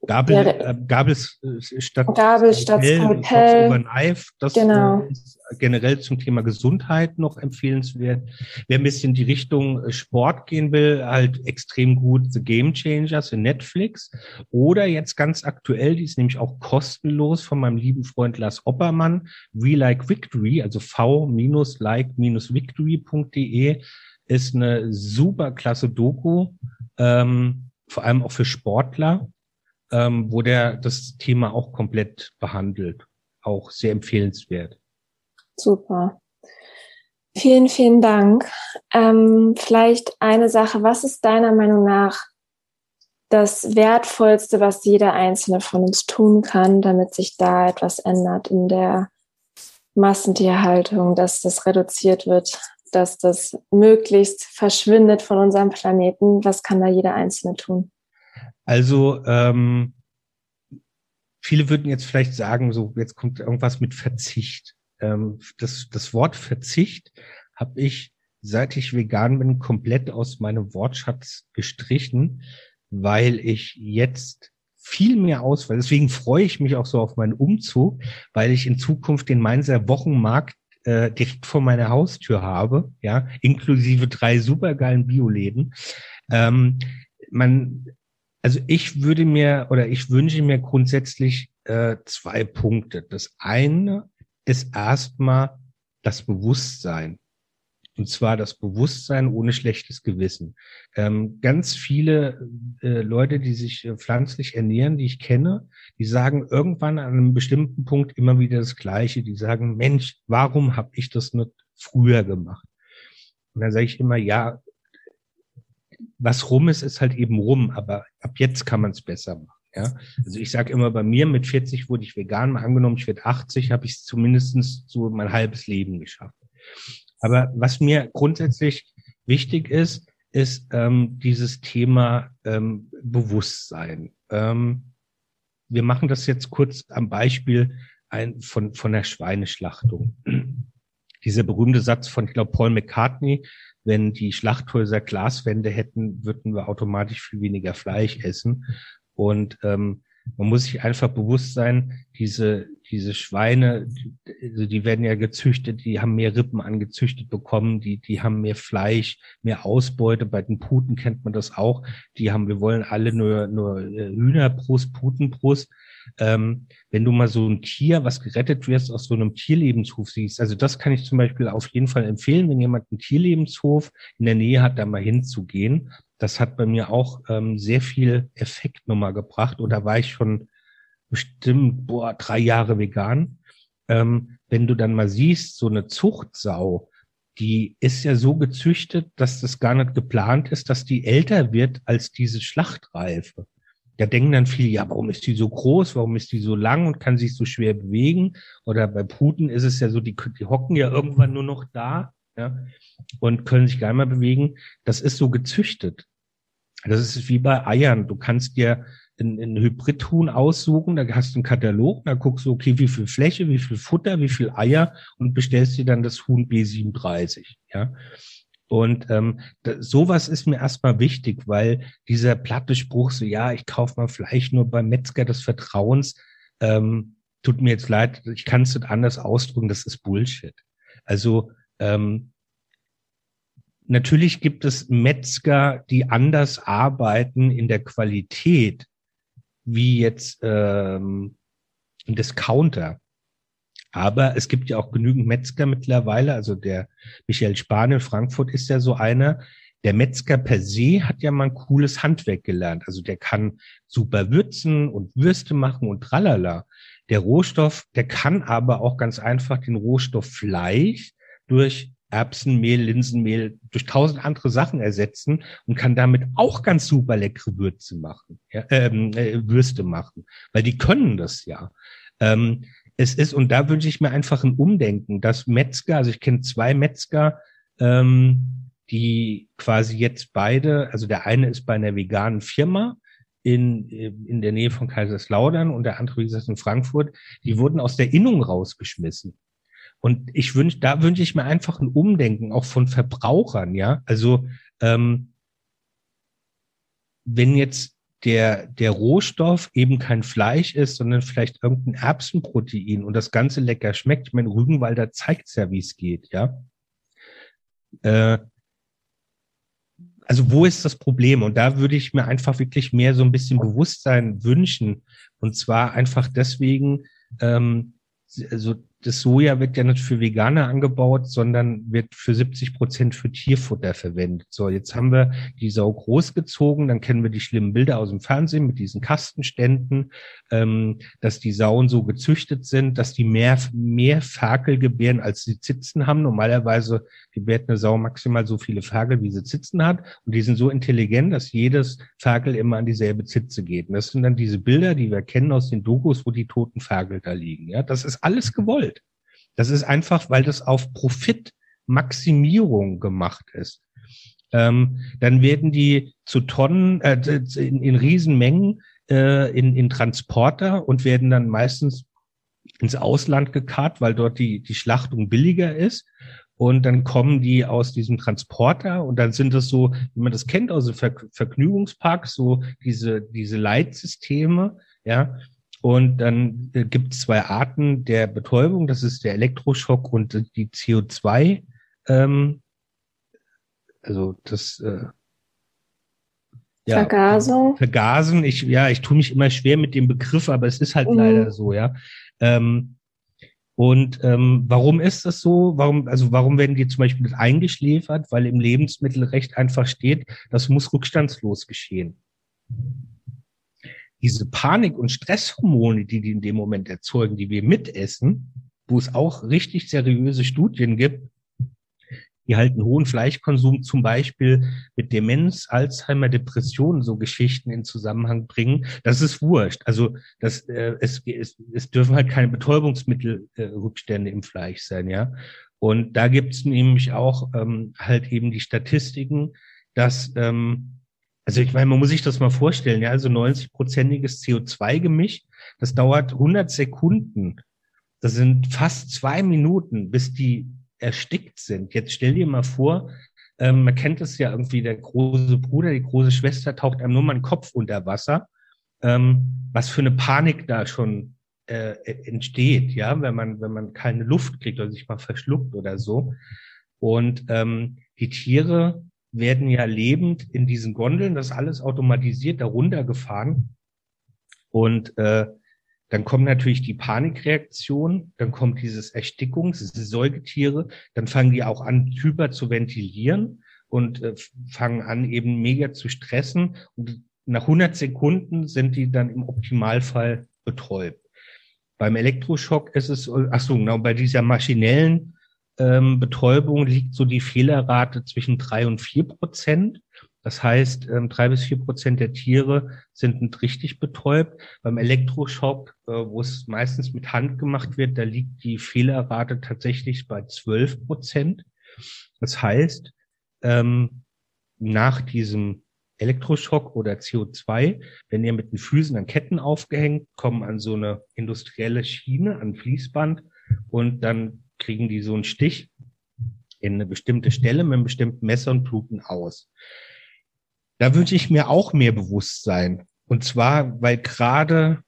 Gabel, äh, Gabels äh, statt Gabel statt Skalpell. Über Knife, das genau. äh, ist generell zum Thema Gesundheit noch empfehlenswert. Wer ein bisschen die Richtung äh, Sport gehen will, halt extrem gut The Game Changers in Netflix. Oder jetzt ganz aktuell, die ist nämlich auch kostenlos von meinem lieben Freund Lars Oppermann, We Like Victory, also v-like-victory.de ist eine super klasse Doku, ähm, vor allem auch für Sportler ähm, wo der das Thema auch komplett behandelt. Auch sehr empfehlenswert. Super. Vielen, vielen Dank. Ähm, vielleicht eine Sache, was ist deiner Meinung nach das Wertvollste, was jeder Einzelne von uns tun kann, damit sich da etwas ändert in der Massentierhaltung, dass das reduziert wird, dass das möglichst verschwindet von unserem Planeten? Was kann da jeder Einzelne tun? Also ähm, viele würden jetzt vielleicht sagen, so jetzt kommt irgendwas mit Verzicht. Ähm, das, das Wort Verzicht habe ich, seit ich vegan bin, komplett aus meinem Wortschatz gestrichen, weil ich jetzt viel mehr Auswahl. Deswegen freue ich mich auch so auf meinen Umzug, weil ich in Zukunft den Mainzer Wochenmarkt äh, direkt vor meiner Haustür habe, ja, inklusive drei supergeilen Bioläden. Ähm, man also ich würde mir oder ich wünsche mir grundsätzlich äh, zwei Punkte. Das eine ist erstmal das Bewusstsein. Und zwar das Bewusstsein ohne schlechtes Gewissen. Ähm, ganz viele äh, Leute, die sich äh, pflanzlich ernähren, die ich kenne, die sagen irgendwann an einem bestimmten Punkt immer wieder das Gleiche. Die sagen, Mensch, warum habe ich das nicht früher gemacht? Und dann sage ich immer, ja, was rum ist, ist halt eben rum, aber ab jetzt kann man es besser machen. Ja, also ich sage immer, bei mir mit 40 wurde ich vegan, mal angenommen, ich werde 80, habe ich es zumindest so mein halbes Leben geschafft. Aber was mir grundsätzlich wichtig ist, ist ähm, dieses Thema ähm, Bewusstsein. Ähm, wir machen das jetzt kurz am Beispiel ein, von, von der Schweineschlachtung. Dieser berühmte Satz von, ich glaube, Paul McCartney, wenn die Schlachthäuser Glaswände hätten, würden wir automatisch viel weniger Fleisch essen. Und ähm, man muss sich einfach bewusst sein, diese, diese Schweine, also die werden ja gezüchtet, die haben mehr Rippen angezüchtet bekommen, die, die haben mehr Fleisch, mehr Ausbeute. Bei den Puten kennt man das auch. Die haben, wir wollen alle nur, nur äh, Hühnerbrust, Putenbrust ähm, wenn du mal so ein Tier, was gerettet wird, aus so einem Tierlebenshof siehst. Also das kann ich zum Beispiel auf jeden Fall empfehlen, wenn jemand einen Tierlebenshof in der Nähe hat, da mal hinzugehen. Das hat bei mir auch ähm, sehr viel Effekt nochmal gebracht. Oder war ich schon bestimmt, boah, drei Jahre vegan. Ähm, wenn du dann mal siehst, so eine Zuchtsau, die ist ja so gezüchtet, dass das gar nicht geplant ist, dass die älter wird als diese Schlachtreife. Da denken dann viele, ja, warum ist die so groß, warum ist die so lang und kann sich so schwer bewegen? Oder bei Puten ist es ja so, die, die hocken ja irgendwann nur noch da ja, und können sich gar nicht mehr bewegen. Das ist so gezüchtet. Das ist wie bei Eiern. Du kannst dir ein, ein Hybridhuhn aussuchen, da hast du einen Katalog, da guckst du, okay, wie viel Fläche, wie viel Futter, wie viel Eier und bestellst dir dann das Huhn B37. Ja. Und ähm, da, sowas ist mir erstmal wichtig, weil dieser platte Spruch so, ja, ich kaufe mal Fleisch nur beim Metzger des Vertrauens, ähm, tut mir jetzt leid, ich kann es nicht anders ausdrücken, das ist Bullshit. Also ähm, natürlich gibt es Metzger, die anders arbeiten in der Qualität, wie jetzt ähm, ein Discounter. Aber es gibt ja auch genügend Metzger mittlerweile. Also der Michael Spahn in Frankfurt ist ja so einer. Der Metzger per se hat ja mal ein cooles Handwerk gelernt. Also der kann super würzen und Würste machen und tralala. Der Rohstoff, der kann aber auch ganz einfach den Rohstoff Fleisch durch Erbsenmehl, Linsenmehl, durch tausend andere Sachen ersetzen und kann damit auch ganz super leckere Würze machen, ja, ähm, äh, Würste machen, weil die können das ja. Ähm, es ist, und da wünsche ich mir einfach ein Umdenken, dass Metzger, also ich kenne zwei Metzger, ähm, die quasi jetzt beide, also der eine ist bei einer veganen Firma in, in der Nähe von Kaiserslautern und der andere, wie gesagt, in Frankfurt, die wurden aus der Innung rausgeschmissen. Und ich wünsche, da wünsche ich mir einfach ein Umdenken, auch von Verbrauchern, ja. Also ähm, wenn jetzt der, der Rohstoff eben kein Fleisch ist, sondern vielleicht irgendein Erbsenprotein und das Ganze lecker schmeckt. Ich meine, Rügenwalder zeigt ja, wie es geht, ja. Äh, also wo ist das Problem? Und da würde ich mir einfach wirklich mehr so ein bisschen Bewusstsein wünschen. Und zwar einfach deswegen, ähm, also das Soja wird ja nicht für Veganer angebaut, sondern wird für 70 Prozent für Tierfutter verwendet. So, jetzt haben wir die Sau großgezogen, dann kennen wir die schlimmen Bilder aus dem Fernsehen mit diesen Kastenständen, ähm, dass die Sauen so gezüchtet sind, dass die mehr, mehr Ferkel gebären, als sie Zitzen haben. Normalerweise gebärt eine Sau maximal so viele Ferkel, wie sie Zitzen hat. Und die sind so intelligent, dass jedes Ferkel immer an dieselbe Zitze geht. Und das sind dann diese Bilder, die wir kennen aus den Dokus, wo die toten Ferkel da liegen. Ja, das ist alles gewollt. Das ist einfach, weil das auf Profitmaximierung gemacht ist. Ähm, dann werden die zu Tonnen, äh, in, in Riesenmengen äh, in, in Transporter und werden dann meistens ins Ausland gekarrt, weil dort die, die Schlachtung billiger ist. Und dann kommen die aus diesem Transporter und dann sind das so, wie man das kennt aus dem Ver Vergnügungspark, so diese, diese Leitsysteme, ja, und dann äh, gibt es zwei Arten der Betäubung. Das ist der Elektroschock und die CO2. Ähm, also das äh, ja, Vergasung. Vergasen. Ich, ja, ich tue mich immer schwer mit dem Begriff, aber es ist halt mhm. leider so, ja. Ähm, und ähm, warum ist das so? Warum, also warum werden die zum Beispiel eingeschläfert? Weil im Lebensmittelrecht einfach steht, das muss rückstandslos geschehen diese Panik- und Stresshormone, die die in dem Moment erzeugen, die wir mitessen, wo es auch richtig seriöse Studien gibt, die halt einen hohen Fleischkonsum zum Beispiel mit Demenz, Alzheimer, Depressionen, so Geschichten in Zusammenhang bringen, das ist wurscht. Also das, äh, es, es, es dürfen halt keine Betäubungsmittelrückstände äh, im Fleisch sein, ja. Und da gibt es nämlich auch ähm, halt eben die Statistiken, dass ähm, also ich meine, man muss sich das mal vorstellen, ja, also 90-prozentiges CO2-Gemisch, das dauert 100 Sekunden. Das sind fast zwei Minuten, bis die erstickt sind. Jetzt stell dir mal vor, ähm, man kennt es ja irgendwie, der große Bruder, die große Schwester taucht einem nur mal einen Kopf unter Wasser. Ähm, was für eine Panik da schon äh, entsteht, ja, wenn man, wenn man keine Luft kriegt oder sich mal verschluckt oder so. Und ähm, die Tiere werden ja lebend in diesen Gondeln, das ist alles automatisiert darunter gefahren. Und äh, dann kommt natürlich die Panikreaktion, dann kommt dieses Erstickungs, diese Säugetiere, dann fangen die auch an, hyper zu ventilieren und äh, fangen an, eben mega zu stressen. Und nach 100 Sekunden sind die dann im Optimalfall betäubt. Beim Elektroschock ist es, ach so, genau, bei dieser maschinellen ähm, Betäubung liegt so die Fehlerrate zwischen drei und vier Prozent. Das heißt, ähm, drei bis vier Prozent der Tiere sind nicht richtig betäubt. Beim Elektroschock, äh, wo es meistens mit Hand gemacht wird, da liegt die Fehlerrate tatsächlich bei zwölf Prozent. Das heißt, ähm, nach diesem Elektroschock oder CO2, wenn ihr mit den Füßen an Ketten aufgehängt, kommen an so eine industrielle Schiene, an Fließband und dann kriegen die so einen Stich in eine bestimmte Stelle mit einem bestimmten Messer und bluten aus. Da wünsche ich mir auch mehr Bewusstsein. Und zwar, weil gerade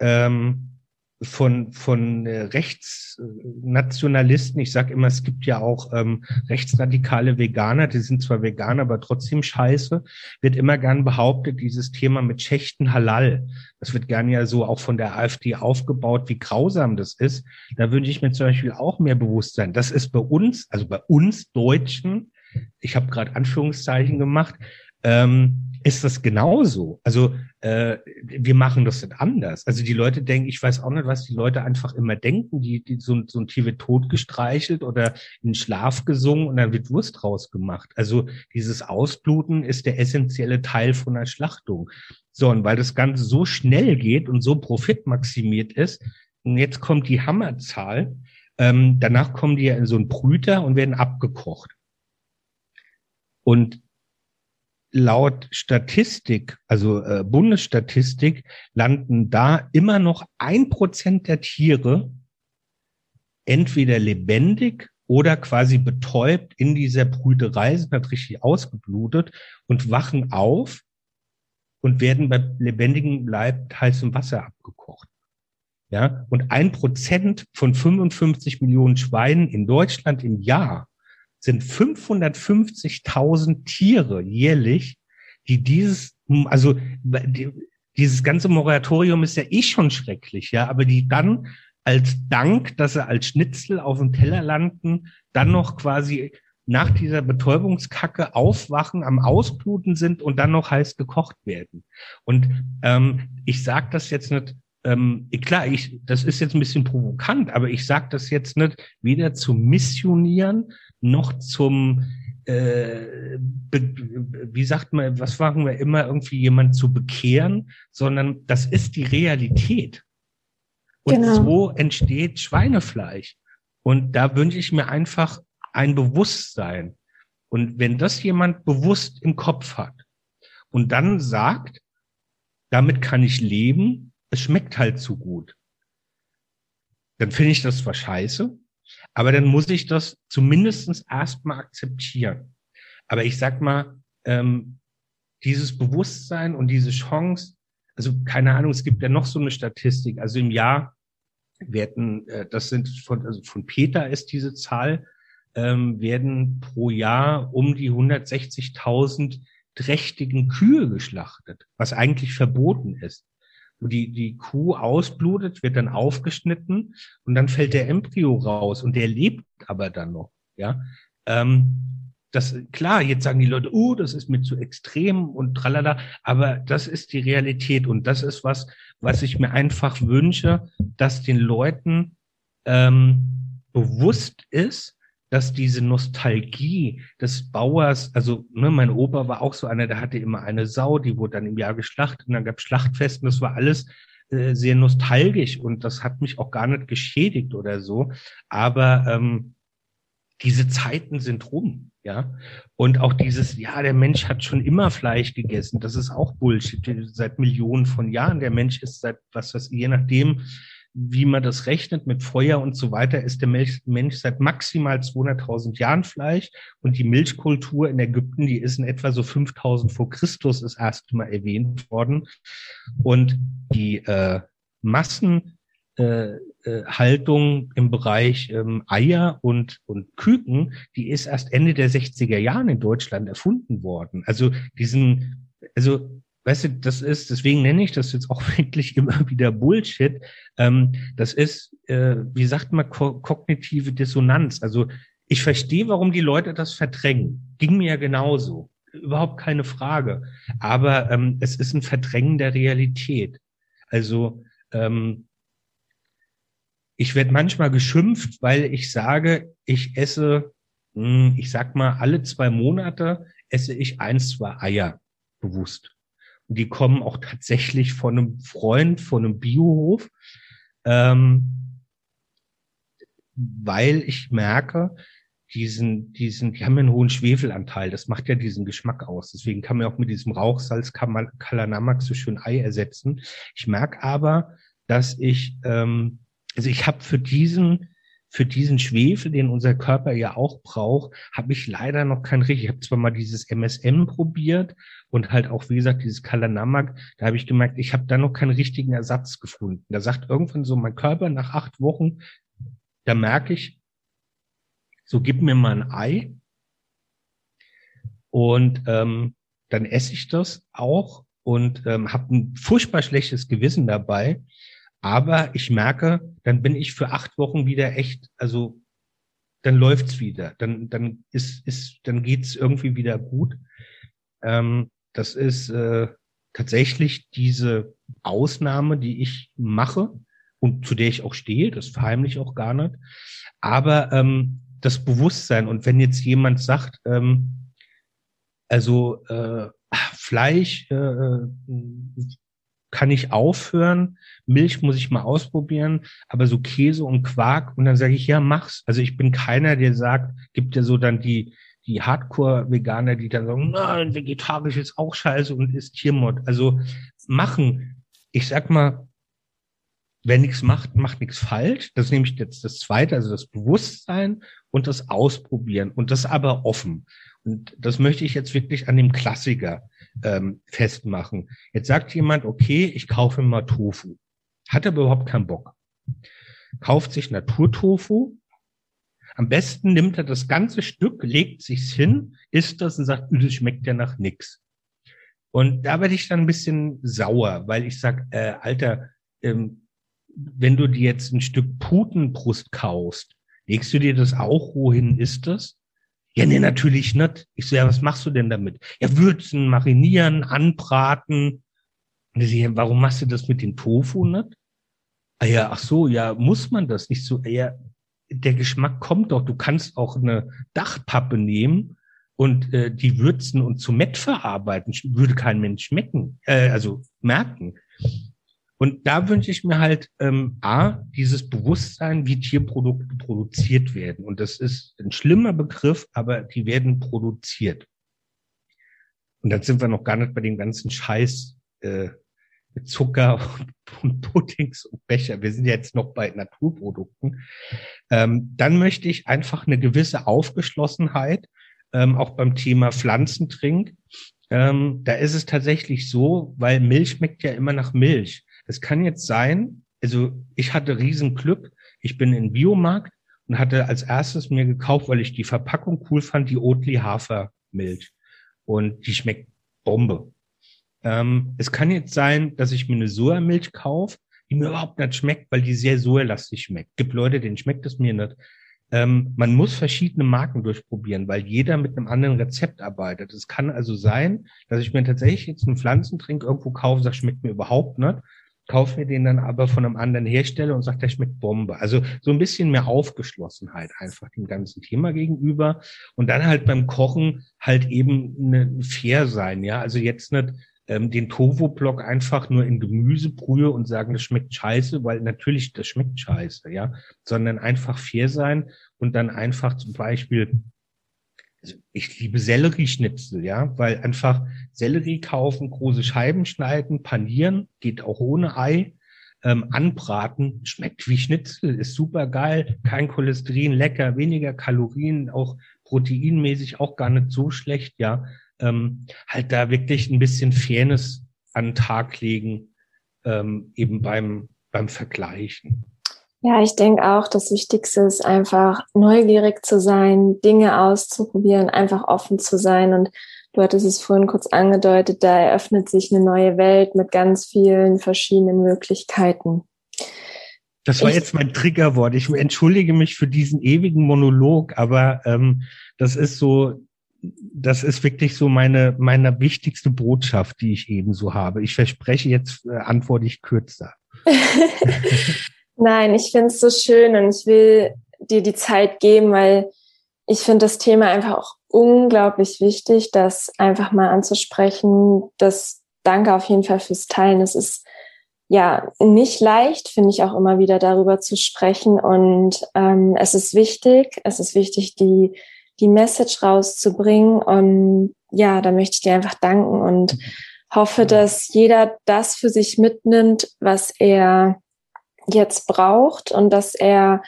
ähm, von, von äh, Rechtsnationalisten, ich sage immer, es gibt ja auch ähm, rechtsradikale Veganer, die sind zwar Veganer, aber trotzdem scheiße, wird immer gern behauptet, dieses Thema mit Schächten Halal, das wird gern ja so auch von der AfD aufgebaut, wie grausam das ist. Da wünsche ich mir zum Beispiel auch mehr Bewusstsein. Das ist bei uns, also bei uns Deutschen, ich habe gerade Anführungszeichen gemacht, ähm, ist das genauso. Also äh, wir machen das nicht anders. Also die Leute denken, ich weiß auch nicht, was die Leute einfach immer denken, die, die so, so ein Tier wird totgestreichelt oder in Schlaf gesungen und dann wird Wurst rausgemacht. Also dieses Ausbluten ist der essentielle Teil von der Schlachtung. So, und weil das Ganze so schnell geht und so profitmaximiert ist, und jetzt kommt die Hammerzahl, ähm, danach kommen die ja in so einen Brüter und werden abgekocht. Und laut Statistik, also äh, Bundesstatistik, landen da immer noch ein Prozent der Tiere entweder lebendig oder quasi betäubt in dieser Brüterei, sind halt richtig ausgeblutet und wachen auf und werden bei lebendigem Leib heißem Wasser abgekocht. Ja, und ein Prozent von 55 Millionen Schweinen in Deutschland im Jahr sind 550.000 Tiere jährlich, die dieses, also die, dieses ganze Moratorium ist ja eh schon schrecklich, ja, aber die dann als Dank, dass sie als Schnitzel auf dem Teller landen, dann noch quasi nach dieser Betäubungskacke aufwachen, am Ausbluten sind und dann noch heiß gekocht werden. Und ähm, ich sage das jetzt nicht, ähm, klar, ich, das ist jetzt ein bisschen provokant, aber ich sage das jetzt nicht weder zum Missionieren noch zum äh, wie sagt man, was machen wir immer, irgendwie jemand zu bekehren, sondern das ist die Realität. Und genau. so entsteht Schweinefleisch. Und da wünsche ich mir einfach ein Bewusstsein. Und wenn das jemand bewusst im Kopf hat und dann sagt, damit kann ich leben, es schmeckt halt zu gut, dann finde ich das zwar scheiße, aber dann muss ich das zumindestens erstmal akzeptieren. Aber ich sag mal, ähm, dieses Bewusstsein und diese Chance, also keine Ahnung, es gibt ja noch so eine Statistik. Also im Jahr werden, äh, das sind von, also von Peter ist diese Zahl, ähm, werden pro Jahr um die 160.000 trächtigen Kühe geschlachtet, was eigentlich verboten ist. Die, die Kuh ausblutet, wird dann aufgeschnitten und dann fällt der Embryo raus und der lebt aber dann noch. Ja, ähm, das klar. Jetzt sagen die Leute, oh, das ist mir zu extrem und tralala. Aber das ist die Realität und das ist was, was ich mir einfach wünsche, dass den Leuten ähm, bewusst ist, dass diese Nostalgie des Bauers, also ne, mein Opa war auch so einer, der hatte immer eine Sau, die wurde dann im Jahr geschlachtet und dann gab Schlachtfest und das war alles äh, sehr nostalgisch und das hat mich auch gar nicht geschädigt oder so. Aber ähm, diese Zeiten sind rum, ja. Und auch dieses, ja, der Mensch hat schon immer Fleisch gegessen, das ist auch Bullshit. Seit Millionen von Jahren. Der Mensch ist seit, was was, je nachdem, wie man das rechnet mit Feuer und so weiter, ist der Mensch, Mensch seit maximal 200.000 Jahren Fleisch und die Milchkultur in Ägypten, die ist in etwa so 5.000 vor Christus ist erst mal erwähnt worden und die äh, Massen äh, äh, im Bereich ähm, Eier und, und Küken, die ist erst Ende der 60er Jahren in Deutschland erfunden worden. Also diesen, also weißt du, das ist, deswegen nenne ich das jetzt auch wirklich immer wieder Bullshit. Ähm, das ist, äh, wie sagt man, ko kognitive Dissonanz. Also ich verstehe, warum die Leute das verdrängen. Ging mir ja genauso. Überhaupt keine Frage. Aber ähm, es ist ein Verdrängen der Realität. Also ähm, ich werde manchmal geschimpft, weil ich sage, ich esse, hm, ich sag mal, alle zwei Monate esse ich eins, zwei Eier bewusst. Die kommen auch tatsächlich von einem Freund, von einem Biohof, ähm, weil ich merke, diesen, diesen, die haben einen hohen Schwefelanteil. Das macht ja diesen Geschmack aus. Deswegen kann man auch mit diesem Rauchsalz Kalanamak so schön Ei ersetzen. Ich merke aber, dass ich, ähm, also ich habe für diesen für diesen Schwefel, den unser Körper ja auch braucht, habe ich leider noch kein richtig. Ich habe zwar mal dieses MSM probiert und halt auch, wie gesagt, dieses Kalanamak, da habe ich gemerkt, ich habe da noch keinen richtigen Ersatz gefunden. Da sagt irgendwann so mein Körper nach acht Wochen, da merke ich, so gib mir mal ein Ei und ähm, dann esse ich das auch und ähm, habe ein furchtbar schlechtes Gewissen dabei, aber ich merke, dann bin ich für acht Wochen wieder echt, also dann läuft's wieder. Dann, dann ist, ist, dann geht's irgendwie wieder gut. Ähm, das ist äh, tatsächlich diese Ausnahme, die ich mache und zu der ich auch stehe. Das verheimliche ich auch gar nicht. Aber ähm, das Bewusstsein und wenn jetzt jemand sagt, ähm, also äh, Fleisch äh, kann ich aufhören, Milch muss ich mal ausprobieren, aber so Käse und Quark und dann sage ich, ja, mach's. Also ich bin keiner, der sagt, gibt ja so dann die, die Hardcore-Veganer, die dann sagen, nein, vegetarisch ist auch scheiße und ist Tiermord. Also machen. Ich sag mal, wer nichts macht, macht nichts falsch. Das ist nämlich jetzt das Zweite, also das Bewusstsein und das Ausprobieren und das aber offen. Und das möchte ich jetzt wirklich an dem Klassiker ähm, festmachen. Jetzt sagt jemand, okay, ich kaufe mal Tofu. Hat aber überhaupt keinen Bock. Kauft sich Naturtofu. Am besten nimmt er das ganze Stück, legt sich's hin, isst das und sagt, das schmeckt ja nach nix. Und da werde ich dann ein bisschen sauer, weil ich sag, äh, Alter, ähm, wenn du dir jetzt ein Stück Putenbrust kaufst, legst du dir das auch, wohin ist das? Ja, nee, natürlich nicht. Ich so, ja, was machst du denn damit? Ja, würzen, marinieren, anbraten. Und ich so, warum machst du das mit dem Tofu nicht? Ah ja, ach so, ja, muss man das nicht so? Ja, der Geschmack kommt doch. Du kannst auch eine Dachpappe nehmen und äh, die würzen und zu Mett verarbeiten. Würde kein Mensch schmecken, äh, also merken. Und da wünsche ich mir halt ähm, A, dieses Bewusstsein, wie Tierprodukte produziert werden. Und das ist ein schlimmer Begriff, aber die werden produziert. Und dann sind wir noch gar nicht bei dem ganzen Scheiß äh, mit Zucker und, Puddings und Becher. Wir sind jetzt noch bei Naturprodukten. Ähm, dann möchte ich einfach eine gewisse Aufgeschlossenheit, ähm, auch beim Thema Pflanzentrink. Ähm, da ist es tatsächlich so, weil Milch schmeckt ja immer nach Milch. Es kann jetzt sein, also ich hatte Riesenglück. Ich bin in Biomarkt und hatte als erstes mir gekauft, weil ich die Verpackung cool fand, die Oatly Hafermilch. Und die schmeckt Bombe. Ähm, es kann jetzt sein, dass ich mir eine Sojamilch kaufe, die mir überhaupt nicht schmeckt, weil die sehr sojalastig schmeckt. Gibt Leute, denen schmeckt es mir nicht. Ähm, man muss verschiedene Marken durchprobieren, weil jeder mit einem anderen Rezept arbeitet. Es kann also sein, dass ich mir tatsächlich jetzt einen Pflanzentrink irgendwo kaufe, sag, schmeckt mir überhaupt nicht kaufe mir den dann aber von einem anderen Hersteller und sage, der schmeckt Bombe. Also so ein bisschen mehr Aufgeschlossenheit einfach dem ganzen Thema gegenüber. Und dann halt beim Kochen halt eben ne, fair sein, ja. Also jetzt nicht ähm, den Tovo-Block einfach nur in Gemüsebrühe und sagen, das schmeckt scheiße, weil natürlich das schmeckt scheiße, ja. Sondern einfach fair sein und dann einfach zum Beispiel also ich liebe Sellerieschnitzel, ja, weil einfach Sellerie kaufen, große Scheiben schneiden, panieren, geht auch ohne Ei, ähm, anbraten, schmeckt wie Schnitzel, ist super geil, kein Cholesterin, lecker, weniger Kalorien, auch proteinmäßig auch gar nicht so schlecht, ja. Ähm, halt da wirklich ein bisschen Fairness an den Tag legen, ähm, eben beim, beim Vergleichen. Ja, ich denke auch, das Wichtigste ist einfach neugierig zu sein, Dinge auszuprobieren, einfach offen zu sein. Und du hattest es vorhin kurz angedeutet, da eröffnet sich eine neue Welt mit ganz vielen verschiedenen Möglichkeiten. Das war ich, jetzt mein Triggerwort. Ich entschuldige mich für diesen ewigen Monolog, aber ähm, das ist so, das ist wirklich so meine, meine wichtigste Botschaft, die ich eben so habe. Ich verspreche jetzt, äh, antworte ich kürzer. Nein, ich finde es so schön und ich will dir die Zeit geben, weil ich finde das Thema einfach auch unglaublich wichtig, das einfach mal anzusprechen. Das danke auf jeden Fall fürs Teilen. Es ist ja nicht leicht, finde ich auch immer wieder darüber zu sprechen. Und ähm, es ist wichtig, es ist wichtig, die, die Message rauszubringen. Und ja, da möchte ich dir einfach danken und hoffe, dass jeder das für sich mitnimmt, was er jetzt braucht und dass er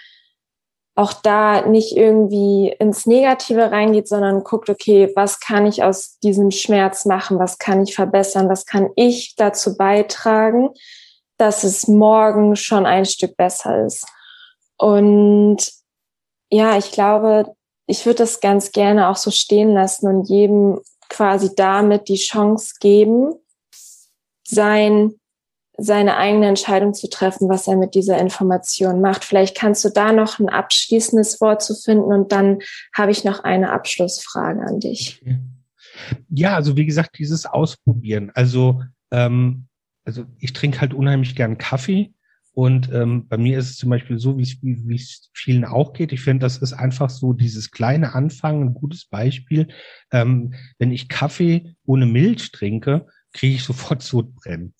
auch da nicht irgendwie ins Negative reingeht, sondern guckt, okay, was kann ich aus diesem Schmerz machen? Was kann ich verbessern? Was kann ich dazu beitragen, dass es morgen schon ein Stück besser ist? Und ja, ich glaube, ich würde das ganz gerne auch so stehen lassen und jedem quasi damit die Chance geben, sein seine eigene Entscheidung zu treffen, was er mit dieser Information macht. Vielleicht kannst du da noch ein abschließendes Wort zu finden und dann habe ich noch eine Abschlussfrage an dich. Ja, also wie gesagt, dieses Ausprobieren. Also, ähm, also ich trinke halt unheimlich gern Kaffee und ähm, bei mir ist es zum Beispiel so, wie es vielen auch geht. Ich finde, das ist einfach so dieses kleine Anfangen, ein gutes Beispiel. Ähm, wenn ich Kaffee ohne Milch trinke, kriege ich sofort Sodbrennen.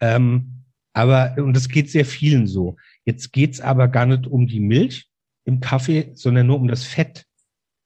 Ähm, aber, und das geht sehr vielen so. Jetzt geht's aber gar nicht um die Milch im Kaffee, sondern nur um das Fett,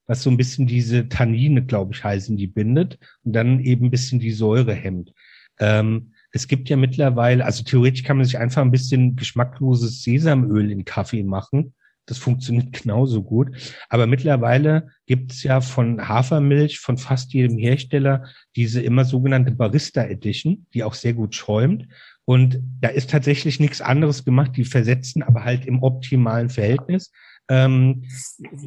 was so ein bisschen diese Tannine, glaube ich, heißen, die bindet und dann eben ein bisschen die Säure hemmt. Ähm, es gibt ja mittlerweile, also theoretisch kann man sich einfach ein bisschen geschmackloses Sesamöl in Kaffee machen Das funktioniert genauso gut. Aber mittlerweile gibt es ja von Hafermilch von fast jedem Hersteller diese immer sogenannte Barista Edition, die auch sehr gut schäumt. Und da ist tatsächlich nichts anderes gemacht. Die versetzen aber halt im optimalen Verhältnis ähm,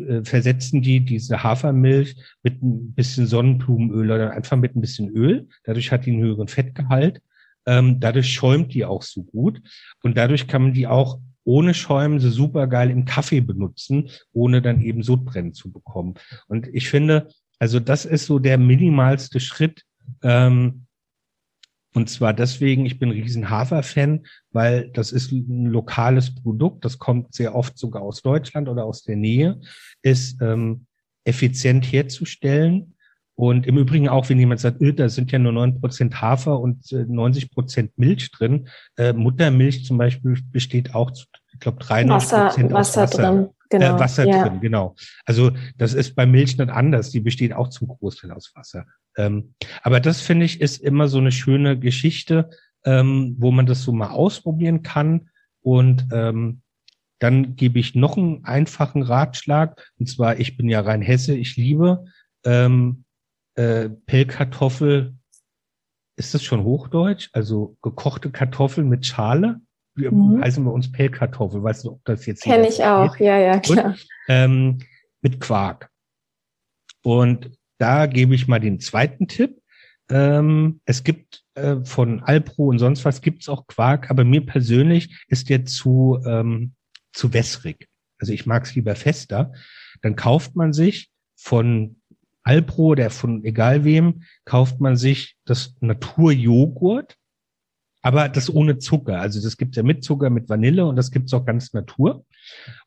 äh, versetzen die diese Hafermilch mit ein bisschen Sonnenblumenöl oder einfach mit ein bisschen Öl. Dadurch hat die einen höheren Fettgehalt. Ähm, dadurch schäumt die auch so gut. Und dadurch kann man die auch ohne Schäumen so super geil im Kaffee benutzen, ohne dann eben Sodbrennen zu bekommen. Und ich finde, also das ist so der minimalste Schritt, ähm, und zwar deswegen, ich bin riesen Hafer-Fan, weil das ist ein lokales Produkt, das kommt sehr oft sogar aus Deutschland oder aus der Nähe, ist ähm, effizient herzustellen. Und im Übrigen auch, wenn jemand sagt, öh, da sind ja nur neun Prozent Hafer und äh, 90 Prozent Milch drin. Äh, Muttermilch zum Beispiel besteht auch, ich glaube, 93 Prozent Wasser, Wasser drin. Genau, äh, Wasser ja. drin, genau. Also das ist bei Milch nicht anders. Die besteht auch zum Großteil aus Wasser. Ähm, aber das finde ich ist immer so eine schöne Geschichte, ähm, wo man das so mal ausprobieren kann. Und ähm, dann gebe ich noch einen einfachen Ratschlag. Und zwar, ich bin ja rein Hesse, ich liebe ähm, äh, Pellkartoffel. Ist das schon Hochdeutsch? Also gekochte Kartoffeln mit Schale? Wir mhm. heißen wir uns Pellkartoffel. Weißt du, ob das jetzt Kenne ich auch, geht? ja, ja, klar. Und, ähm, mit Quark. Und da gebe ich mal den zweiten Tipp. Ähm, es gibt äh, von Alpro und sonst was gibt's auch Quark, aber mir persönlich ist der zu, ähm, zu wässrig. Also ich mag's lieber fester. Dann kauft man sich von Alpro oder von egal wem, kauft man sich das Naturjoghurt, aber das ohne Zucker. Also das gibt's ja mit Zucker, mit Vanille und das gibt's auch ganz Natur.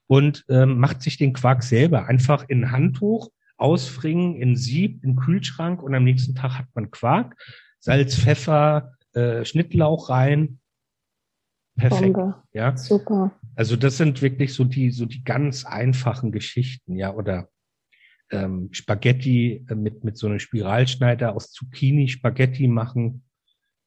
Und ähm, macht sich den Quark selber einfach in Handtuch ausfringen in Sieb, in Kühlschrank und am nächsten Tag hat man Quark, Salz, Pfeffer, äh, Schnittlauch rein. Perfekt. Bombe. Ja. Super. Also das sind wirklich so die, so die ganz einfachen Geschichten, ja, oder ähm, Spaghetti äh, mit, mit so einem Spiralschneider aus Zucchini Spaghetti machen.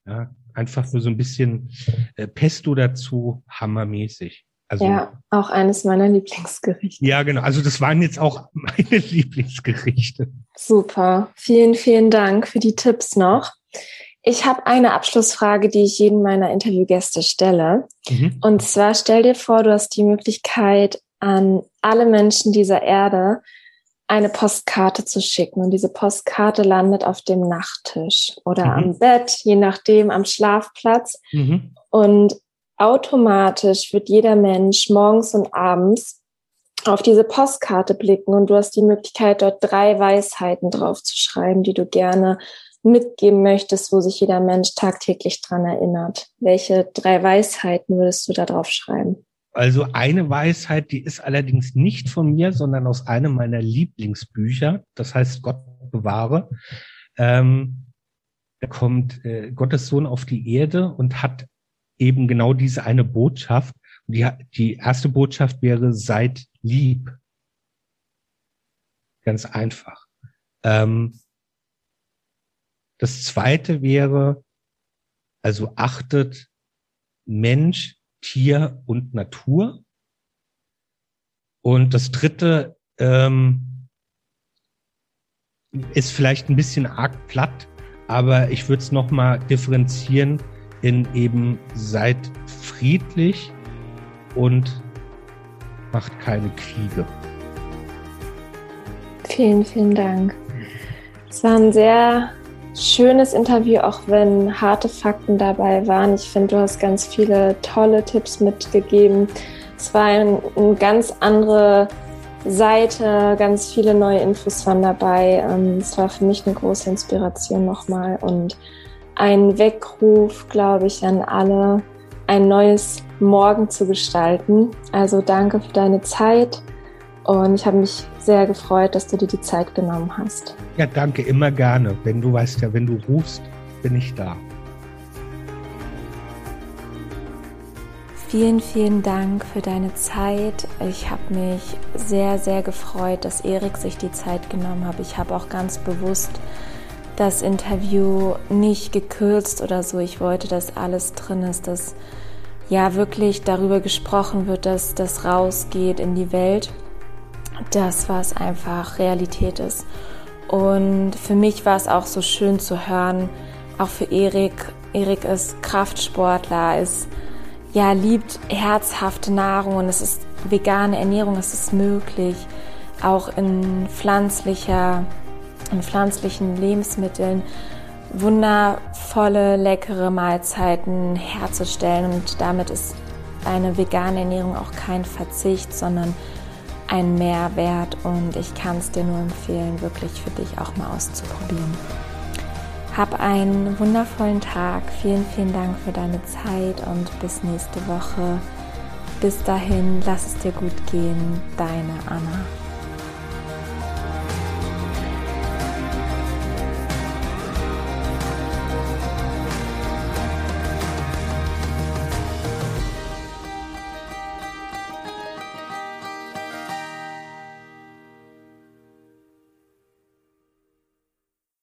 Ja, einfach nur so ein bisschen äh, Pesto dazu, hammermäßig. Also, ja, auch eines meiner Lieblingsgerichte. Ja, genau. Also das waren jetzt auch meine Lieblingsgerichte. Super. Vielen, vielen Dank für die Tipps noch. Ich habe eine Abschlussfrage, die ich jedem meiner Interviewgäste stelle. Mhm. Und zwar stell dir vor, du hast die Möglichkeit, an alle Menschen dieser Erde eine Postkarte zu schicken. Und diese Postkarte landet auf dem Nachttisch oder mhm. am Bett, je nachdem, am Schlafplatz. Mhm. Und automatisch wird jeder Mensch morgens und abends auf diese Postkarte blicken und du hast die Möglichkeit, dort drei Weisheiten drauf zu schreiben, die du gerne mitgeben möchtest, wo sich jeder Mensch tagtäglich dran erinnert. Welche drei Weisheiten würdest du da drauf schreiben? Also eine Weisheit, die ist allerdings nicht von mir, sondern aus einem meiner Lieblingsbücher. Das heißt Gott bewahre. Ähm, da kommt äh, Gottes Sohn auf die Erde und hat eben genau diese eine Botschaft. Die, die erste Botschaft wäre, seid lieb. Ganz einfach. Ähm, das zweite wäre, also achtet Mensch, Tier und Natur. Und das dritte ähm, ist vielleicht ein bisschen arg platt, aber ich würde es nochmal differenzieren in eben seid friedlich und macht keine Kriege. Vielen, vielen Dank. Es war ein sehr schönes Interview, auch wenn harte Fakten dabei waren. Ich finde, du hast ganz viele tolle Tipps mitgegeben. Es war eine ein ganz andere Seite, ganz viele neue Infos waren dabei. Ähm, es war für mich eine große Inspiration nochmal und ein Weckruf, glaube ich, an alle, ein neues Morgen zu gestalten. Also danke für deine Zeit und ich habe mich sehr gefreut, dass du dir die Zeit genommen hast. Ja, danke, immer gerne. Wenn du weißt ja, wenn du rufst, bin ich da. Vielen, vielen Dank für deine Zeit. Ich habe mich sehr, sehr gefreut, dass Erik sich die Zeit genommen hat. Ich habe auch ganz bewusst das Interview nicht gekürzt oder so. Ich wollte, dass alles drin ist, dass ja wirklich darüber gesprochen wird, dass das rausgeht in die Welt, das was einfach Realität ist. Und für mich war es auch so schön zu hören, auch für Erik. Erik ist Kraftsportler, ist ja liebt herzhafte Nahrung und es ist vegane Ernährung, es ist möglich, auch in pflanzlicher, in pflanzlichen Lebensmitteln wundervolle, leckere Mahlzeiten herzustellen und damit ist eine vegane Ernährung auch kein Verzicht, sondern ein Mehrwert und ich kann es dir nur empfehlen, wirklich für dich auch mal auszuprobieren. Hab einen wundervollen Tag. Vielen, vielen Dank für deine Zeit und bis nächste Woche. Bis dahin, lass es dir gut gehen. Deine Anna.